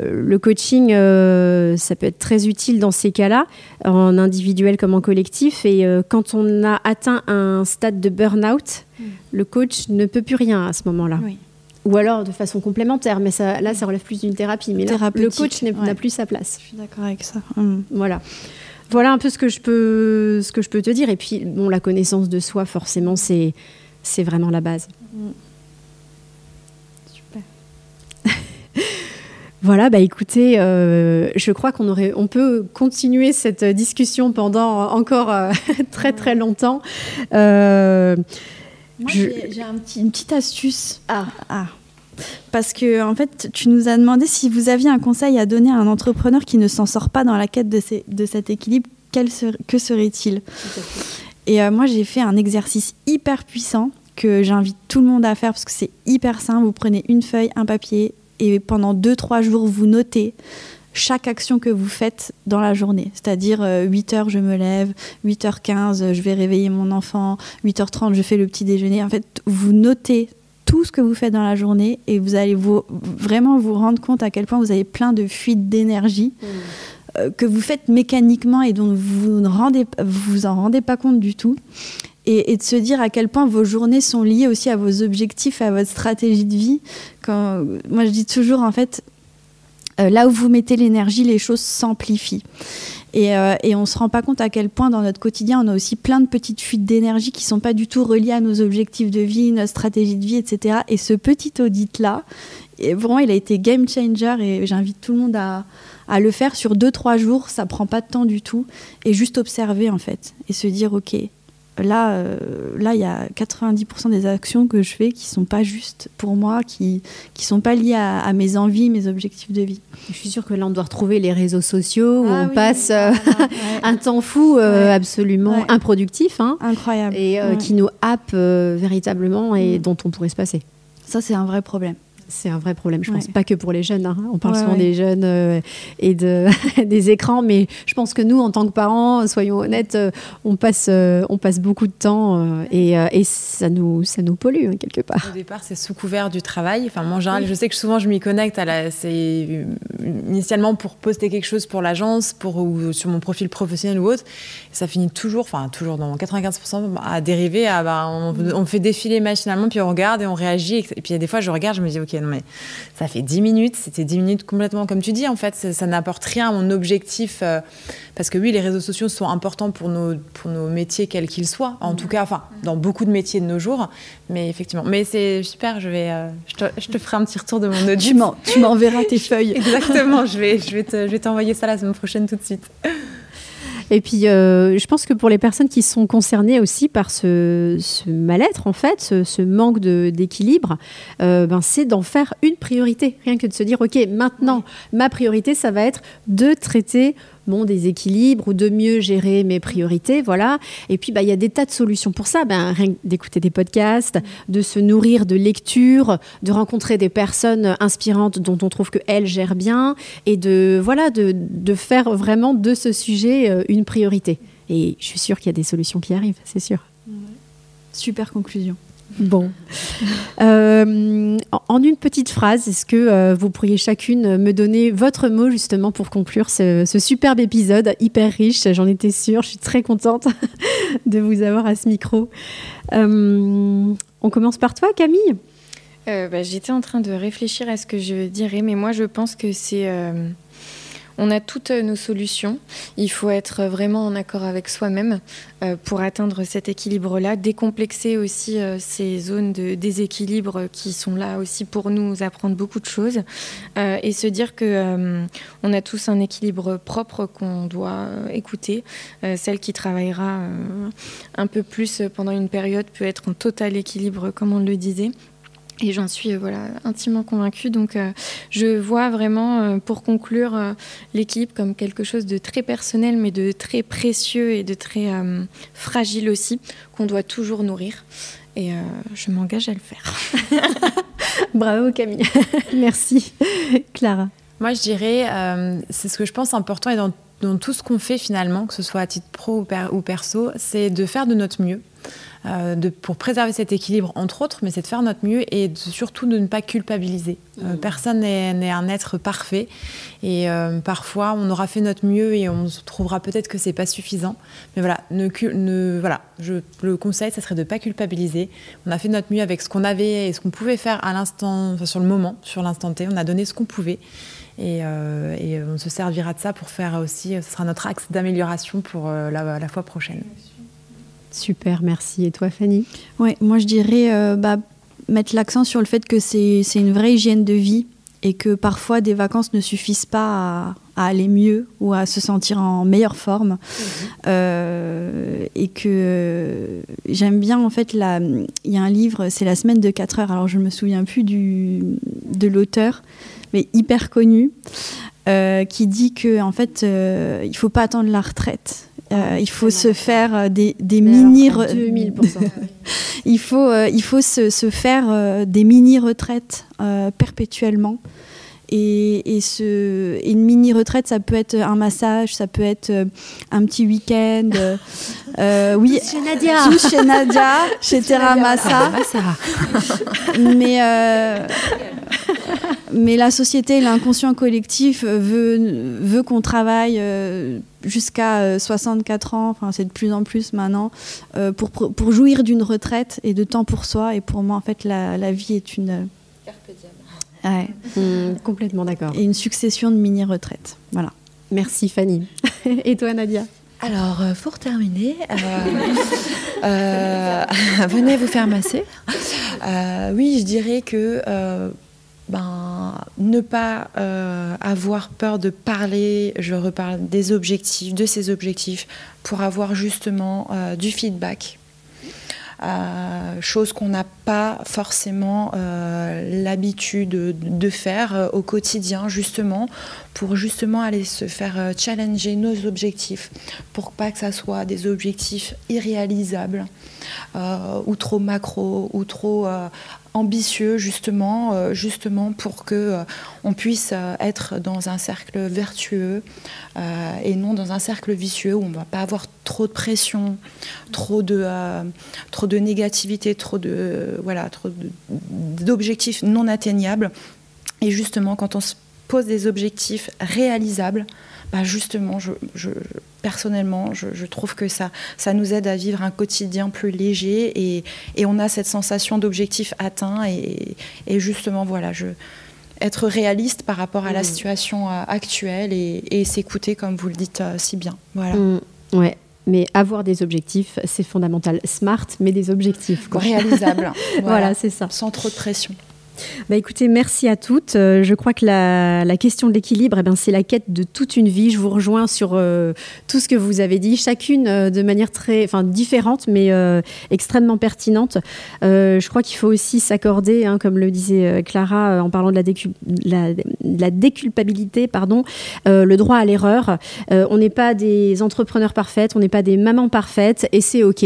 le coaching, euh, ça peut être très utile dans ces cas-là, en individuel comme en collectif, et quand on a atteint un stade de burn-out, mm. le coach ne peut plus rien à ce moment-là. Ou alors de façon complémentaire, mais ça, là, ça relève plus d'une thérapie. Mais là, le coach n'a plus sa place. Je suis d'accord avec ça. Mm. Voilà voilà un peu ce que je peux, ce que je peux te dire. Et puis, bon, la connaissance de soi, forcément, c'est, c'est vraiment la base. Super. Voilà, bah écoutez, euh, je crois qu'on aurait, on peut continuer cette discussion pendant encore euh, très très longtemps. Euh, Moi, j'ai, une petite astuce. Ah. ah. Parce que, en fait, tu nous as demandé si vous aviez un conseil à donner à un entrepreneur qui ne s'en sort pas dans la quête de, cet équilibre, que serait-il? Et euh, moi, j'ai fait un exercice hyper puissant que j'invite tout le monde à faire parce que c'est hyper simple. Vous prenez une feuille, un papier, et pendant 2-3 jours, vous notez chaque action que vous faites dans la journée. C'est-à-dire 8h euh, je me lève, 8h15 je vais réveiller mon enfant, 8h30 je fais le petit déjeuner. En fait, vous notez tout ce que vous faites dans la journée et vous allez vous, vraiment vous rendre compte à quel point vous avez plein de fuites d'énergie. Mmh. que vous faites mécaniquement et dont vous ne rendez, vous en rendez pas compte du tout. Et, de se dire à quel point vos journées sont liées aussi à vos objectifs, à votre stratégie de vie. Quand, moi, je dis toujours, en fait, là où vous mettez l'énergie, les choses s'amplifient. Et, euh, et, on ne se rend pas compte à quel point dans notre quotidien, on a aussi plein de petites fuites d'énergie qui ne sont pas du tout reliées à nos objectifs de vie, notre stratégie de vie, etc. Et ce petit audit-là, vraiment, il a été game changer et j'invite tout le monde à, à le faire sur 2-3 jours. Ça prend pas de temps du tout. Et juste observer, en fait. Et se dire, OK, là, euh, là, il y a 90% des actions que je fais qui sont pas justes pour moi, qui qui sont pas liées à, mes envies, mes objectifs de vie. Je suis sûre que là, on doit retrouver les réseaux sociaux où ah on passe euh, un temps fou euh, absolument improductif, hein, incroyable, et qui nous happe véritablement et mm. dont on pourrait se passer. Ça, c'est un vrai problème. C'est un vrai problème, je pense. Pas que pour les jeunes. Hein. On parle souvent des jeunes euh, et de, des écrans, mais je pense que nous, en tant que parents, soyons honnêtes, euh, on, passe, euh, on passe beaucoup de temps et, et, ça, nous, ça nous pollue hein, quelque part. Au départ, c'est sous couvert du travail. Enfin, moi, en général, je sais que souvent, je m'y connecte. À la, c'est initialement pour poster quelque chose pour l'agence, pour ou sur mon profil professionnel ou autre. ça finit toujours, enfin toujours dans 95% à dériver. À, bah, on, on, fait défiler machinalement, puis on regarde et on réagit. Et, puis il y a des fois, je regarde, je me dis, ok, mais ça fait 10 minutes, c'était 10 minutes complètement comme tu dis, en fait, ça, n'apporte rien à mon objectif. Euh, parce que oui, les réseaux sociaux sont importants pour nos, pour nos métiers, quels qu'ils soient, en tout cas, enfin, dans beaucoup de métiers de nos jours, mais effectivement. Mais c'est super, je, vais, euh, je, te, ferai un petit retour de mon audit. Tu m'enverras tes feuilles. Exactement, je vais, je vais t'envoyer ça la semaine prochaine tout de suite. Et puis, euh, je pense que pour les personnes qui sont concernées aussi par ce, mal-être, en fait, ce, manque d'équilibre, euh, ben, c'est d'en faire une priorité. Rien que de se dire, OK, maintenant, ma priorité, ça va être de traiter mon déséquilibre ou de mieux gérer mes priorités, voilà. Et puis, bah, il y a des tas de solutions pour ça. Ben, rien d'écouter des podcasts, de se nourrir de lectures, de rencontrer des personnes inspirantes dont on trouve qu'elles gèrent bien et de, voilà, de, de faire vraiment de ce sujet euh, une priorité. Et je suis sûre qu'il y a des solutions qui arrivent, c'est sûr. Super conclusion. Bon. Euh, en une petite phrase, est-ce que euh, vous pourriez chacune me donner votre mot justement pour conclure ce, superbe épisode hyper riche J'en étais sûre, je suis très contente de vous avoir à ce micro. Euh, on commence par toi, Camille bah, J'étais en train de réfléchir à ce que je dirais, mais moi je pense que c'est on a toutes nos solutions. Il faut être vraiment en accord avec soi-même euh, pour atteindre cet équilibre-là, décomplexer aussi euh, ces zones de déséquilibre qui sont là aussi pour nous apprendre beaucoup de choses euh, et se dire que on a tous un équilibre propre qu'on doit écouter. celle qui travaillera un peu plus pendant une période peut être en total équilibre, comme on le disait. Et j'en suis euh, voilà, intimement convaincue. Donc, euh, je vois vraiment, euh, pour conclure, l'équipe comme quelque chose de très personnel, mais de très précieux et de très fragile aussi, qu'on doit toujours nourrir. Et je m'engage à le faire. Bravo Camille. Merci. Clara. Moi, je dirais, c'est ce que je pense important et dans tout ce qu'on fait finalement, que ce soit à titre pro ou perso, c'est de faire de notre mieux. Euh, de, pour préserver cet équilibre, entre autres, mais c'est de faire notre mieux et surtout de ne pas culpabiliser. Euh, mmh. personne n'est un être parfait et euh, parfois on aura fait notre mieux et on se trouvera peut-être que c'est pas suffisant. Mais voilà, ne, ne, voilà je, le conseil, ça serait de ne pas culpabiliser. On a fait notre mieux avec ce qu'on avait et ce qu'on pouvait faire à l'instant, enfin, sur le moment, sur l'instant T. On a donné ce qu'on pouvait. Et, et, on se servira de ça pour faire aussi, ce sera notre axe d'amélioration pour la, la fois prochaine. Super, merci. Et toi, Fanny Ouais, moi je dirais euh, bah, mettre l'accent sur le fait que c'est une vraie hygiène de vie et que parfois des vacances ne suffisent pas à, aller mieux ou à se sentir en meilleure forme. Mhm. Euh, et que euh, j'aime bien, en fait, il y a un livre, c'est La semaine de 4 heures. Alors je ne me souviens plus du, de l'auteur, mais hyper connu, qui dit que en fait, il ne faut pas attendre la retraite euh, il faut se faire euh, des, des mini il faut euh, il faut se, se faire des mini retraites perpétuellement et, et, ce, une mini retraite ça peut être un massage ça peut être un petit week-end oui. Chez Nadia. Chez Nadia chez Terra Massa. Mais mais la société, l'inconscient collectif veut, veut qu'on travaille euh, jusqu'à 64 ans, enfin c'est de plus en plus maintenant, pour, pour jouir d'une retraite et de temps pour soi. Et pour moi, en fait, la, la vie est une... Ouais. Mmh, complètement d'accord. Et une succession de mini-retraites. Voilà. Merci Fanny. et toi Nadia? Alors, euh, pour terminer, euh, euh, venez vous faire masser. oui, je dirais que ben, ne pas avoir peur de parler, je reparle des objectifs, de ces objectifs, pour avoir justement du feedback chose qu'on n'a pas forcément euh, l'habitude de, faire euh, au quotidien, justement, pour justement aller se faire challenger nos objectifs, pour pas que ça soit des objectifs irréalisables ou trop macro ou trop ambitieux justement, euh, justement pour que euh, on puisse euh, être dans un cercle vertueux et non dans un cercle vicieux où on ne va pas avoir trop de pression, trop de trop de négativité, trop de voilà, trop d'objectifs non atteignables. Et justement, quand on se pose des objectifs réalisables, bah justement, je, personnellement, je, trouve que ça, ça nous aide à vivre un quotidien plus léger et, et on a cette sensation d'objectif atteint et, et, justement, voilà, je, être réaliste par rapport à la mmh. situation euh, actuelle et, s'écouter, comme vous le dites euh, si bien. Voilà. Mmh. ouais. Mais avoir des objectifs, c'est fondamental. Smart, mais des objectifs. Réalisables. voilà, voilà c'est ça. Sans trop de pression. Bah écoutez, merci à toutes. Euh, je crois que la, question de l'équilibre, eh ben, c'est la quête de toute une vie. Je vous rejoins sur euh, tout ce que vous avez dit, chacune euh, de manière très, différente, mais extrêmement pertinente. je crois qu'il faut aussi s'accorder, hein, comme le disait Clara en parlant de la, la, déculpabilité, pardon, le droit à l'erreur. on n'est pas des entrepreneurs parfaites, on n'est pas des mamans parfaites, et c'est OK.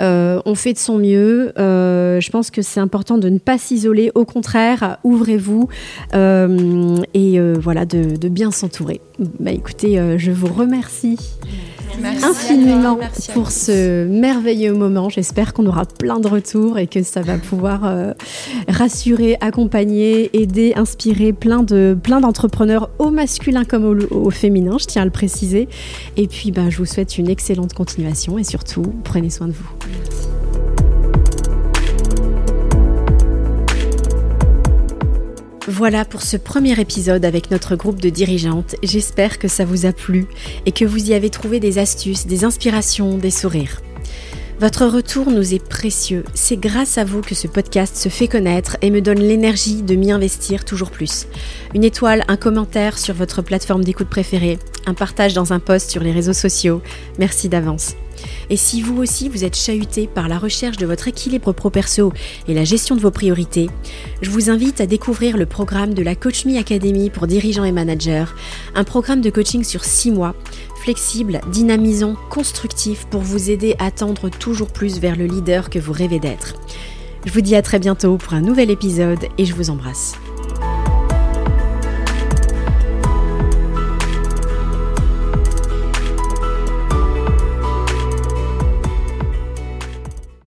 on fait de son mieux. je pense que c'est important de ne pas s'isoler. Au contraire, contraire, ouvrez-vous euh, et euh, voilà, de, bien s'entourer. Bah, écoutez, euh, je vous remercie. infiniment pour ce merveilleux moment. J'espère qu'on aura plein de retours et que ça va pouvoir rassurer, accompagner, aider, inspirer plein de plein d'entrepreneurs au masculin comme au, féminin, je tiens à le préciser. Et puis bah, je vous souhaite une excellente continuation et surtout prenez soin de vous. Voilà pour ce premier épisode avec notre groupe de dirigeantes. J'espère que ça vous a plu et que vous y avez trouvé des astuces, des inspirations, des sourires. Votre retour nous est précieux. C'est grâce à vous que ce podcast se fait connaître et me donne l'énergie de m'y investir toujours plus. Une étoile, un commentaire sur votre plateforme d'écoute préférée, un partage dans un post sur les réseaux sociaux. Merci d'avance. Et si vous aussi vous êtes chahuté par la recherche de votre équilibre pro-perso et la gestion de vos priorités, je vous invite à découvrir le programme de la Coach Me Academy pour dirigeants et managers, un programme de coaching sur 6 mois, flexible, dynamisant, constructif pour vous aider à tendre toujours plus vers le leader que vous rêvez d'être. Je vous dis à très bientôt pour un nouvel épisode et je vous embrasse.